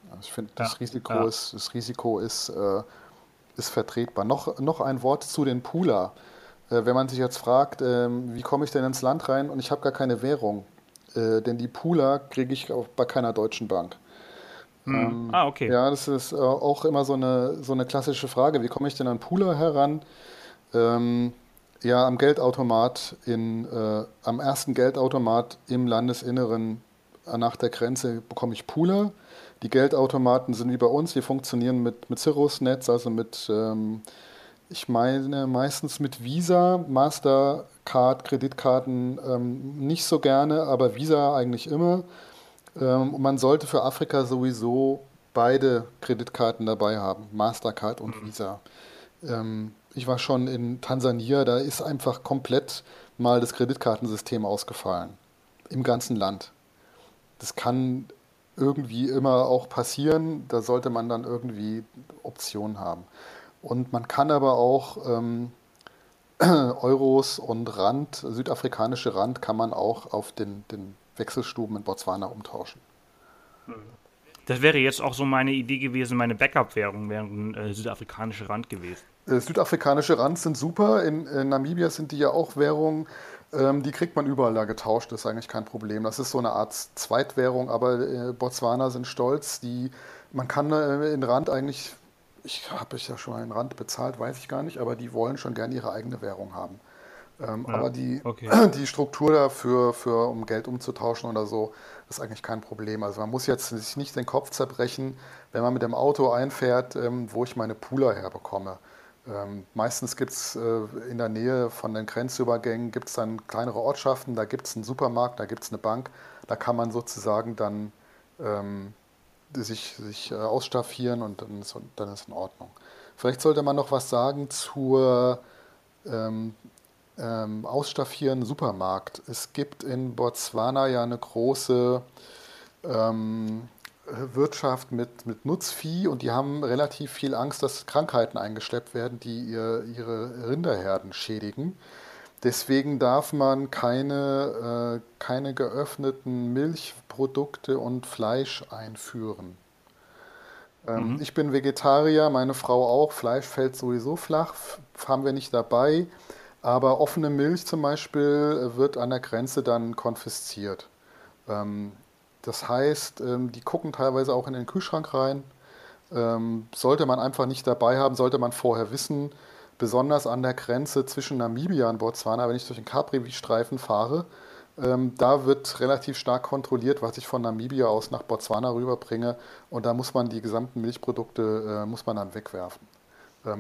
Also ich finde, das, ja. Risiko ja. ist, das Risiko ist, äh, ist vertretbar. Noch, noch ein Wort zu den Pula. Äh, wenn man sich jetzt fragt, ähm, wie komme ich denn ins Land rein und ich habe gar keine Währung, äh, denn die Pula kriege ich auch bei keiner deutschen Bank. Hm. Ähm, ah, okay. Ja, das ist äh, auch immer so eine, so eine klassische Frage. Wie komme ich denn an Pooler heran? Ähm, ja, am Geldautomat, in, äh, am ersten Geldautomat im Landesinneren äh, nach der Grenze bekomme ich Pooler. Die Geldautomaten sind wie bei uns, die funktionieren mit, mit Cirrus-Netz, also mit, ähm, ich meine, meistens mit Visa, Mastercard, Kreditkarten ähm, nicht so gerne, aber Visa eigentlich immer. Ähm, man sollte für Afrika sowieso beide Kreditkarten dabei haben, Mastercard und mhm. Visa. Ähm, ich war schon in Tansania, da ist einfach komplett mal das Kreditkartensystem ausgefallen. Im ganzen Land. Das kann irgendwie immer auch passieren. Da sollte man dann irgendwie Optionen haben. Und man kann aber auch ähm, Euros und Rand, südafrikanische Rand, kann man auch auf den, den Wechselstuben in Botswana umtauschen. Das wäre jetzt auch so meine Idee gewesen, meine Backup-Währung wäre ein äh, südafrikanische Rand gewesen. Äh, südafrikanische Rand sind super. In, in, Namibia sind die ja auch Währungen. Ähm, die kriegt man überall da getauscht, das ist eigentlich kein Problem. Das ist so eine Art Zweitwährung, aber äh, Botswana sind stolz. Die, man kann äh, in Rand eigentlich, ich habe ja schon mal in Rand bezahlt, weiß ich gar nicht, aber die wollen schon gerne ihre eigene Währung haben. Ähm, ja, aber die, okay. die Struktur dafür, für, um Geld umzutauschen oder so, ist eigentlich kein Problem. Also man muss jetzt sich nicht den Kopf zerbrechen, wenn man mit dem Auto einfährt, ähm, wo ich meine Pooler herbekomme. Ähm, meistens gibt es äh, in der Nähe von den Grenzübergängen gibt's dann kleinere Ortschaften, da gibt es einen Supermarkt, da gibt es eine Bank, da kann man sozusagen dann ähm, sich, sich äh, ausstaffieren und dann ist, dann ist in Ordnung. Vielleicht sollte man noch was sagen zur ähm, ähm, ausstaffieren Supermarkt. Es gibt in Botswana ja eine große ähm, Wirtschaft mit, mit Nutzvieh und die haben relativ viel Angst, dass Krankheiten eingeschleppt werden, die ihr, ihre Rinderherden schädigen. Deswegen darf man keine, äh, keine geöffneten Milchprodukte und Fleisch einführen. Ähm, mhm. Ich bin Vegetarier, meine Frau auch. Fleisch fällt sowieso flach, haben wir nicht dabei. Aber offene Milch zum Beispiel äh, wird an der Grenze dann konfisziert. Ähm, das heißt, ähm, die gucken teilweise auch in den Kühlschrank rein. Ähm, sollte man einfach nicht dabei haben, sollte man vorher wissen, besonders an der Grenze zwischen Namibia und Botswana, wenn ich durch den Capri-Streifen fahre, da wird relativ stark kontrolliert, was ich von Namibia aus nach Botswana rüberbringe. Und da muss man die gesamten Milchprodukte äh, muss man dann wegwerfen.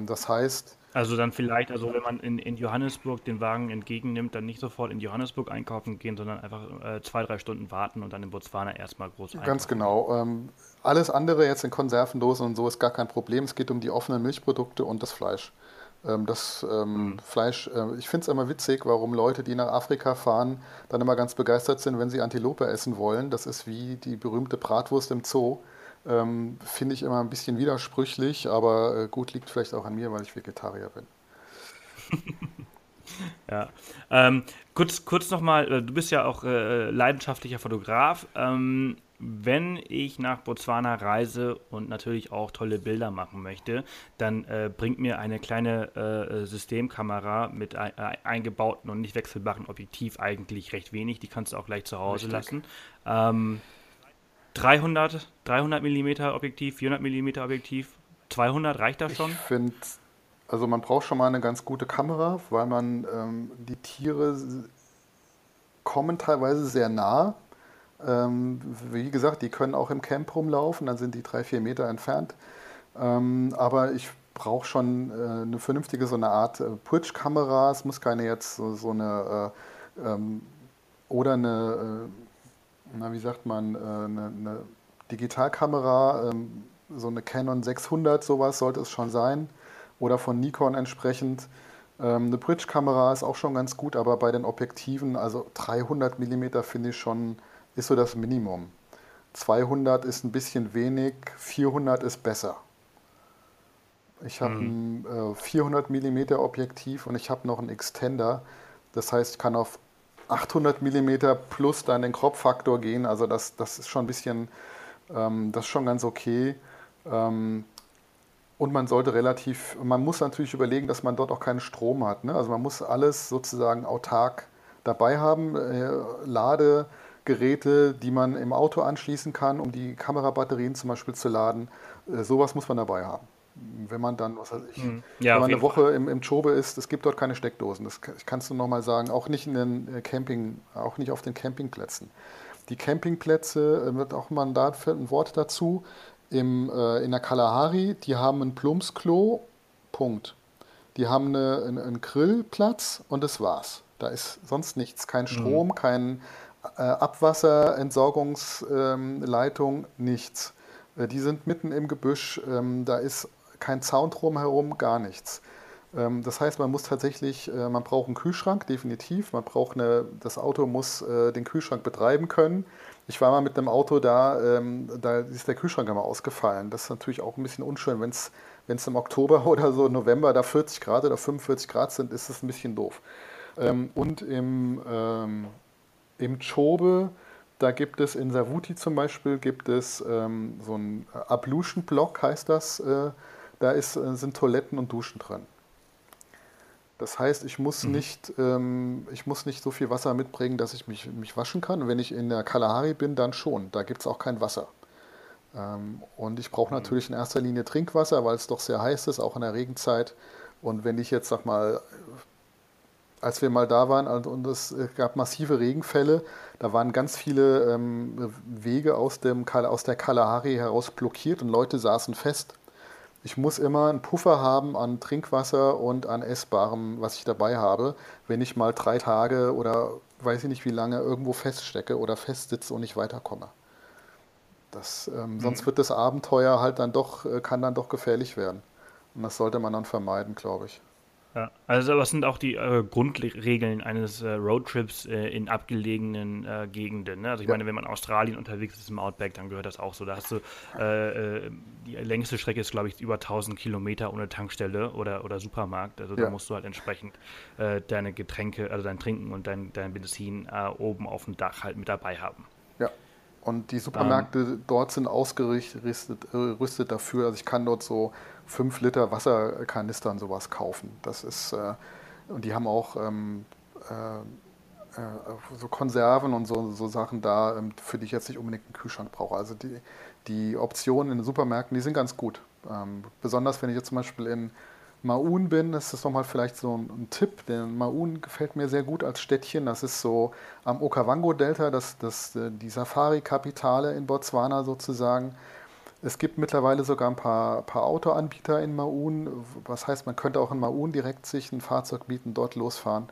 Das heißt. Also dann vielleicht, also wenn man in, in Johannesburg den Wagen entgegennimmt, dann nicht sofort in Johannesburg einkaufen gehen, sondern einfach äh, zwei, drei Stunden warten und dann in Botswana erstmal groß einkaufen. Ganz genau. Ähm, alles andere jetzt in Konservendosen und so ist gar kein Problem. Es geht um die offenen Milchprodukte und das Fleisch. Ähm, das ähm, mhm. Fleisch, äh, ich finde es immer witzig, warum Leute, die nach Afrika fahren, dann immer ganz begeistert sind, wenn sie Antilope essen wollen. Das ist wie die berühmte Bratwurst im Zoo. Ähm, finde ich immer ein bisschen widersprüchlich, aber äh, gut, liegt vielleicht auch an mir, weil ich Vegetarier bin. ja. Ähm, kurz kurz nochmal, äh, du bist ja auch äh, leidenschaftlicher Fotograf. Ähm, wenn ich nach Botswana reise und natürlich auch tolle Bilder machen möchte, dann äh, bringt mir eine kleine äh, Systemkamera mit ein, äh, eingebauten und nicht wechselbaren Objektiv eigentlich recht wenig. Die kannst du auch gleich zu Hause Richtig. lassen. Ähm, 300, 300 mm Objektiv, 400 mm Objektiv, 200 reicht das schon? Ich finde, also man braucht schon mal eine ganz gute Kamera, weil man ähm, die Tiere kommen teilweise sehr nah ähm, wie gesagt, die können auch im Camp rumlaufen, dann sind die drei, vier Meter entfernt. Ähm, aber ich brauche schon äh, eine vernünftige, so eine Art äh, Putsch-Kamera. Es muss keine jetzt so, so eine, äh, ähm, oder eine, äh, na, wie sagt man, äh, eine, eine, Digitalkamera, ähm, so eine Canon 600, sowas sollte es schon sein. Oder von Nikon entsprechend. Ähm, eine Bridge-Kamera ist auch schon ganz gut, aber bei den Objektiven, also 300 mm finde ich schon ist so das Minimum. 200 ist ein bisschen wenig, 400 ist besser. Ich habe mhm. ein äh, 400 mm Objektiv und ich habe noch einen Extender. Das heißt, ich kann auf 800 mm plus dann den Crop-Faktor gehen. Also das, das ist schon ein bisschen, ähm, das ist schon ganz okay. Ähm, und man sollte relativ, man muss natürlich überlegen, dass man dort auch keinen Strom hat. Ne? Also man muss alles sozusagen autark dabei haben. Äh, Lade, Geräte, die man im Auto anschließen kann, um die Kamerabatterien zum Beispiel zu laden. Äh, sowas muss man dabei haben. Wenn man dann, was weiß ich, mhm. ja, wenn man eine Woche im, im Chobe ist, es gibt dort keine Steckdosen. Das kannst du nochmal sagen, auch nicht in den äh, Camping, auch nicht auf den Campingplätzen. Die Campingplätze, äh, wird auch mal ein, ein Wort dazu, im, äh, in der Kalahari, die haben ein Plumpsklo, Punkt. Die haben eine, einen, einen Grillplatz und das war's. Da ist sonst nichts, kein mhm. Strom, mhm. kein äh, Abwasserentsorgungsleitung nichts. Äh, die sind mitten im Gebüsch, ähm, da ist kein Zaun drumherum, gar nichts. Ähm, das heißt, man muss tatsächlich, äh, man braucht einen Kühlschrank, definitiv. Man braucht eine, das Auto muss den Kühlschrank betreiben können. Ich war mal mit einem Auto da, ähm, da ist der Kühlschrank immer ausgefallen. Das ist natürlich auch ein bisschen unschön, wenn es im Oktober oder so November da 40 Grad oder 45 Grad sind, ist es ein bisschen doof. und im, im Chobe, da gibt es in Savuti zum Beispiel, gibt es ähm, so ein Ablution-Block, heißt das. Äh, da ist, äh, sind Toiletten und Duschen drin. Das heißt, ich muss, mhm. nicht, ähm, ich muss nicht so viel Wasser mitbringen, dass ich mich, mich waschen kann. Und wenn ich in der Kalahari bin, dann schon. Da gibt es auch kein Wasser. Ähm, und ich brauche mhm. natürlich in erster Linie Trinkwasser, weil es doch sehr heiß ist, auch in der Regenzeit. Und wenn ich jetzt, sag mal, als wir mal da waren und es gab massive Regenfälle, da waren ganz viele ähm, Wege aus, dem, aus der Kalahari heraus blockiert und Leute saßen fest. Ich muss immer einen Puffer haben an Trinkwasser und an Essbarem, was ich dabei habe, wenn ich mal drei Tage oder weiß ich nicht wie lange irgendwo feststecke oder festsitze und nicht weiterkomme. Das, ähm, mhm. Sonst wird das Abenteuer halt dann doch, äh, kann dann doch gefährlich werden. Und das sollte man dann vermeiden, glaube ich. Ja, also was sind auch die äh, Grundregeln eines äh, Roadtrips äh, in abgelegenen äh, Gegenden? Ne? Also ich ja. meine, wenn man in Australien unterwegs ist im Outback, dann gehört das auch so. Da hast du äh, äh, die längste Strecke ist, glaube ich, über 1000 Kilometer ohne Tankstelle oder, oder Supermarkt. Also ja. da musst du halt entsprechend deine Getränke, also dein Trinken und dein, dein Benzin oben auf dem Dach halt mit dabei haben. Ja. Und die Supermärkte um, ähm. dort sind ausgerüstet dafür. Also ich kann dort so 5 Liter Wasserkanister und sowas kaufen. Das ist, äh, und die haben auch ähm, äh, äh, so Konserven und so, so Sachen da, ähm, für die ich jetzt nicht unbedingt einen Kühlschrank brauche. Also die, die Optionen in den Supermärkten, die sind ganz gut. Ähm, besonders wenn ich jetzt zum Beispiel in Maun bin, ist das nochmal vielleicht so ein, ein, Tipp. Denn Maun gefällt mir sehr gut als Städtchen. Das ist so am Okavango-Delta, das, das, äh, die Safari-Kapitale in Botswana sozusagen. Es gibt mittlerweile sogar ein paar, paar Autoanbieter in Maun. Was heißt, man könnte auch in Maun direkt sich ein Fahrzeug mieten, dort losfahren.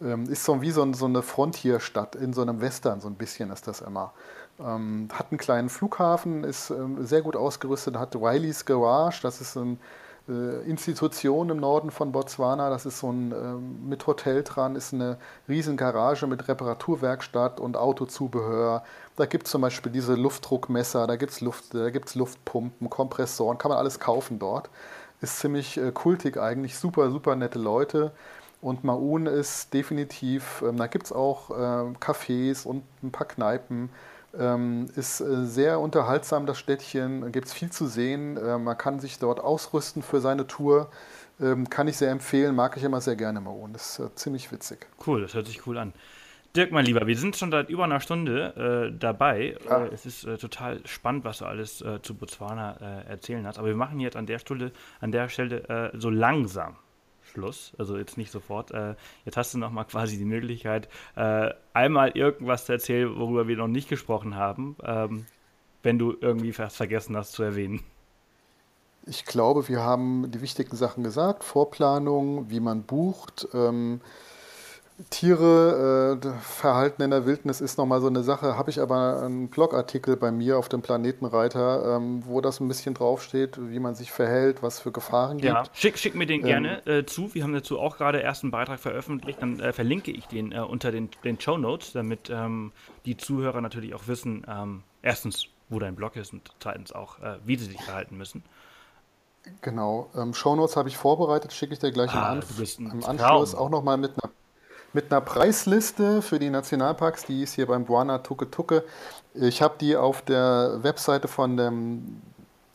Ähm, ist so wie so, so eine Frontierstadt in so einem Western, so ein bisschen ist das immer. Ähm, hat einen kleinen Flughafen, ist ähm, sehr gut ausgerüstet, hat Wiley's Garage, das ist ein Institution im Norden von Botswana. Das ist so ein äh, mit Hotel dran, ist eine riesen Garage mit Reparaturwerkstatt und Autozubehör. Da gibt es zum Beispiel diese Luftdruckmesser, da gibt es Luft, Luftpumpen, Kompressoren, kann man alles kaufen dort. Ist ziemlich äh, kultig eigentlich, super, super nette Leute. Und Maun ist definitiv, ähm, da gibt es auch äh, Cafés und ein paar Kneipen. Ähm, ist äh, sehr unterhaltsam, das Städtchen. Gibt es viel zu sehen. Äh, man kann sich dort ausrüsten für seine Tour. Ähm, kann ich sehr empfehlen, mag ich immer sehr gerne mal. Und ist äh, ziemlich witzig. Cool, das hört sich cool an. Dirk, mein Lieber, wir sind schon seit über einer Stunde äh, dabei. Ah. es ist äh, total spannend, was du alles äh, zu Botswana erzählen hast. Aber wir machen jetzt an der Stelle, an der Stelle so langsam Schluss, also jetzt nicht sofort. Äh, jetzt hast du noch mal quasi die Möglichkeit, äh, einmal irgendwas zu erzählen, worüber wir noch nicht gesprochen haben, ähm, wenn du irgendwie fast vergessen hast zu erwähnen. Ich glaube, wir haben die wichtigen Sachen gesagt. Vorplanung, wie man bucht. Ähm, Tiere, äh, Verhalten in der Wildnis ist nochmal so eine Sache. Habe ich aber einen Blogartikel bei mir auf dem Planetenreiter, ähm, wo das ein bisschen draufsteht, wie man sich verhält, was für Gefahren gibt. Ja, schick, schick mir den ähm, gerne äh, zu. Wir haben dazu auch gerade erst einen Beitrag veröffentlicht. Dann äh, verlinke ich den äh, unter den, den Show Notes, damit ähm, die Zuhörer natürlich auch wissen, ähm, erstens, wo dein Blog ist und zweitens auch, äh, wie sie sich verhalten müssen. Genau. Ähm, Shownotes habe ich vorbereitet, schicke ich dir gleich ah, im, Anf im Anschluss auch nochmal mit einer mit einer Preisliste für die Nationalparks, die ist hier beim Buana Tuke Tuke. Ich habe die auf der Webseite von dem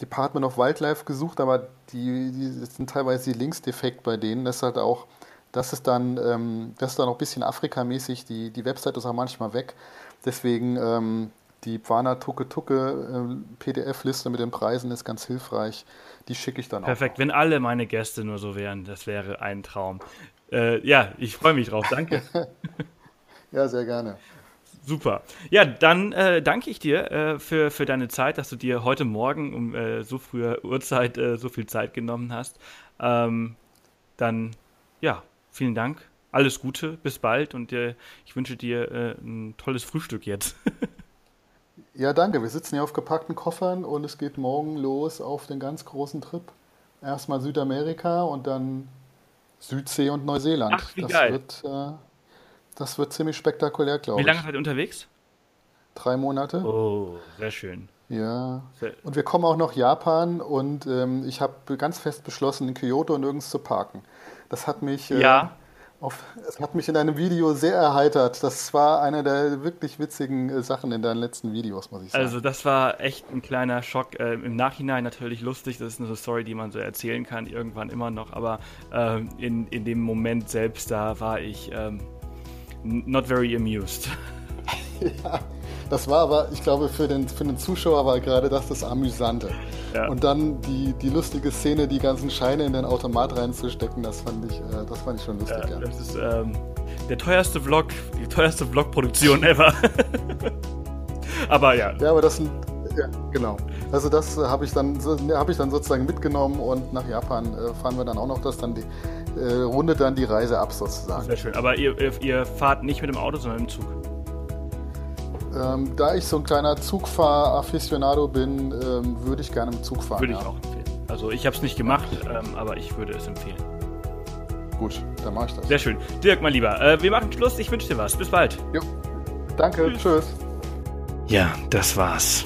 Department of Wildlife gesucht, aber die, die sind teilweise die Links defekt bei denen. Das ist halt auch, das ist dann, ähm, das ist dann auch ein bisschen Afrikamäßig. Die, die Webseite ist auch manchmal weg. Deswegen ähm, die Buana Tuke Tuke äh, PDF-Liste mit den Preisen ist ganz hilfreich. Die schicke ich dann Perfekt. auch. Perfekt, wenn alle meine Gäste nur so wären, das wäre ein Traum. Äh, ja, ich freue mich drauf. Danke. ja, sehr gerne. Super. Ja, dann äh, danke ich dir äh, für, für deine Zeit, dass du dir heute Morgen um äh, so früher Uhrzeit äh, so viel Zeit genommen hast. Ähm, dann, ja, vielen Dank. Alles Gute, bis bald und äh, ich wünsche dir ein tolles Frühstück jetzt. ja, danke. Wir sitzen hier auf gepackten Koffern und es geht morgen los auf den ganz großen Trip. Erstmal Südamerika und dann Südsee und Neuseeland. Ach, wie das geil. Wird, äh, das wird ziemlich spektakulär, glaube ich. Wie lange seid ihr unterwegs? Drei Monate. Oh, sehr schön. Ja. Sehr und wir kommen auch noch Japan und ähm, ich habe ganz fest beschlossen, in Kyoto nirgends zu parken. Das hat mich. Äh, ja auf, es hat mich in einem Video sehr erheitert. Das war eine der wirklich witzigen äh, Sachen in deinen letzten Videos, muss ich sagen. Also das war echt ein kleiner Schock. Äh, Im Nachhinein natürlich lustig. Das ist eine Story, die man so erzählen kann, irgendwann immer noch. Aber äh, in, in dem Moment selbst, da war ich ähm, not very amused. ja, das war aber, ich glaube, für den, für den Zuschauer war gerade das das Amüsante. Ja. Und dann die, die lustige Szene, die ganzen Scheine in den Automat reinzustecken, das fand ich, äh, das fand ich schon lustig. Ja, ja. Das ist ähm, der teuerste Vlog, die teuerste Vlog-Produktion ever. aber ja. Ja, aber das sind, ja, genau. Also das äh, habe ich, dann, hab ich dann sozusagen mitgenommen und nach Japan äh, fahren wir dann auch noch das dann die, äh, rundet dann die Reise ab sozusagen. Sehr schön. Aber ihr, ihr fahrt nicht mit dem Auto, sondern im Zug. Ähm, da ich so ein kleiner Zugfahr-Afficionado bin, ähm, würde ich gerne im Zug fahren. Würde ich ja. auch empfehlen. Also ich habe es nicht gemacht, ähm, aber ich würde es empfehlen. Gut, dann mache ich das. Sehr schön. Dirk, mein Lieber, äh, wir machen Schluss. Ich wünsche dir was. Bis bald. Jo. Danke, tschüss. tschüss. Ja, das war's.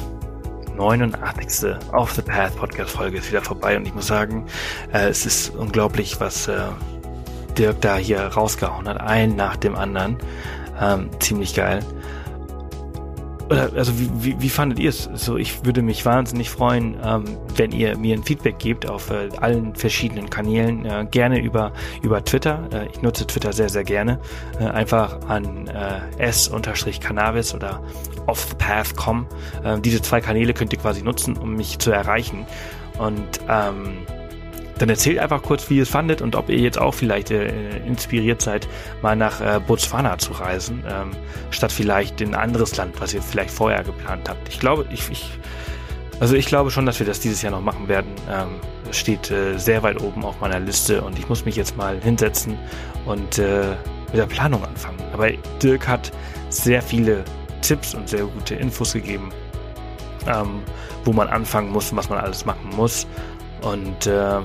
89. Off the Path Podcast Folge ist wieder vorbei und ich muss sagen, äh, es ist unglaublich, was äh, Dirk da hier rausgehauen hat. Ein nach dem anderen. Ähm, ziemlich geil. Oder, also wie, wie, wie fandet ihr es? So, ich würde mich wahnsinnig freuen, ähm, wenn ihr mir ein Feedback gebt auf äh, allen verschiedenen Kanälen. Äh, gerne über, über Twitter. Äh, ich nutze Twitter sehr, sehr gerne. Äh, einfach an äh, s-cannabis oder offthepath.com. Äh, diese zwei Kanäle könnt ihr quasi nutzen, um mich zu erreichen. Und ähm, dann erzählt einfach kurz, wie ihr es fandet und ob ihr jetzt auch vielleicht äh, inspiriert seid, mal nach äh, Botswana zu reisen, ähm, statt vielleicht in ein anderes Land, was ihr vielleicht vorher geplant habt. Ich glaube, ich, ich also ich glaube schon, dass wir das dieses Jahr noch machen werden. Ähm, steht äh, sehr weit oben auf meiner Liste und ich muss mich jetzt mal hinsetzen und äh, mit der Planung anfangen. Aber Dirk hat sehr viele Tipps und sehr gute Infos gegeben, ähm, wo man anfangen muss und was man alles machen muss. Und äh,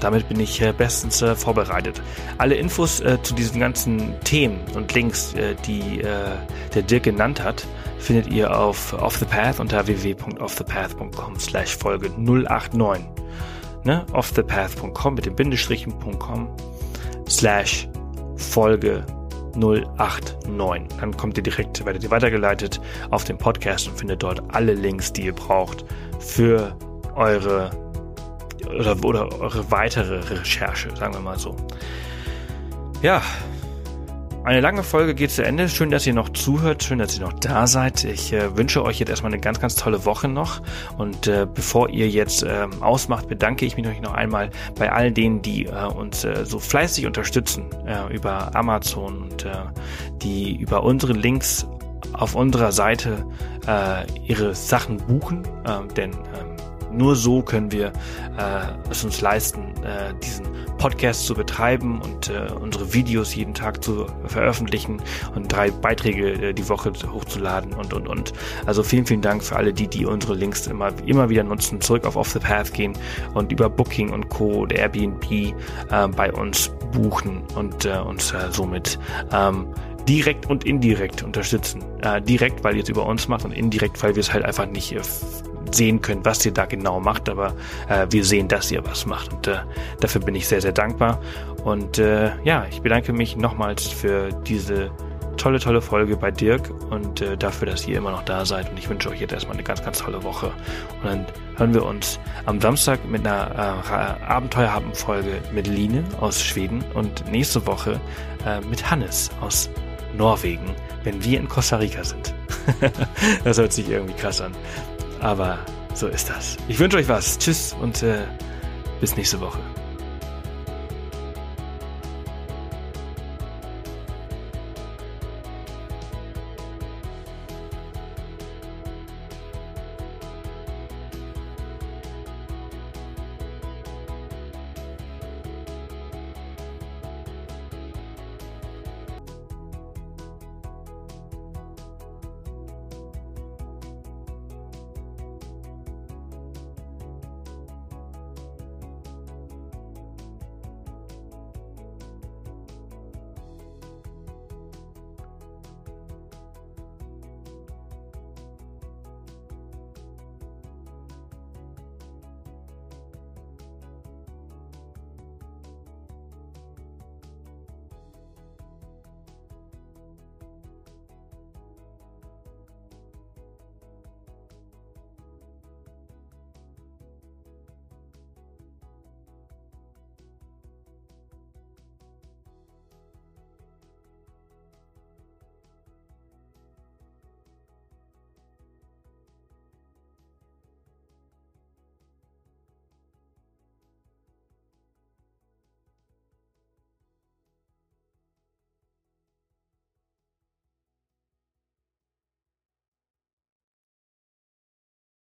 damit bin ich äh, bestens äh, vorbereitet. Alle Infos äh, zu diesen ganzen Themen und Links, die der Dirk genannt hat, findet ihr auf Off the Path unter www.offthepath.com slash Folge 089. Ne? offthepath.com mit dem Bindestrichen.com slash Folge 089. Dann kommt ihr direkt, werdet ihr weitergeleitet auf den Podcast und findet dort alle Links, die ihr braucht für eure oder, oder eure weitere Recherche, sagen wir mal so. Ja, eine lange Folge geht zu Ende. Schön, dass ihr noch zuhört. Schön, dass ihr noch da seid. Ich äh, wünsche euch jetzt erstmal eine ganz, ganz tolle Woche noch. Und äh, bevor ihr jetzt äh, ausmacht, bedanke ich mich noch einmal bei all denen, die äh, uns äh, so fleißig unterstützen äh, über Amazon und die über unsere Links auf unserer Seite ihre Sachen buchen. Äh, denn nur so können wir äh, es uns leisten, äh, diesen Podcast zu betreiben und äh, unsere Videos jeden Tag zu veröffentlichen und drei Beiträge äh, die Woche hochzuladen und und und. Also vielen, vielen Dank für alle, die, die unsere Links immer, immer wieder nutzen, zurück auf Off the Path gehen und über Booking und Co. oder Airbnb äh, bei uns buchen und äh, uns somit ähm, direkt und indirekt unterstützen. Äh, direkt, weil ihr es über uns macht und indirekt, weil wir es halt einfach nicht sehen können, was ihr da genau macht, aber äh, wir sehen, dass ihr was macht. Und äh, dafür bin ich sehr, sehr dankbar. Und äh, ja, ich bedanke mich nochmals für diese tolle, tolle Folge bei Dirk und äh, dafür, dass ihr immer noch da seid. Und ich wünsche euch jetzt erstmal eine ganz, ganz tolle Woche. Und dann hören wir uns am Samstag mit einer äh, Abenteuerhaben-Folge mit Line aus Schweden und nächste Woche äh, mit Hannes aus Norwegen, wenn wir in Costa Rica sind. das hört sich irgendwie krass an. Aber so ist das. Ich wünsche euch was. Tschüss und äh, bis nächste Woche.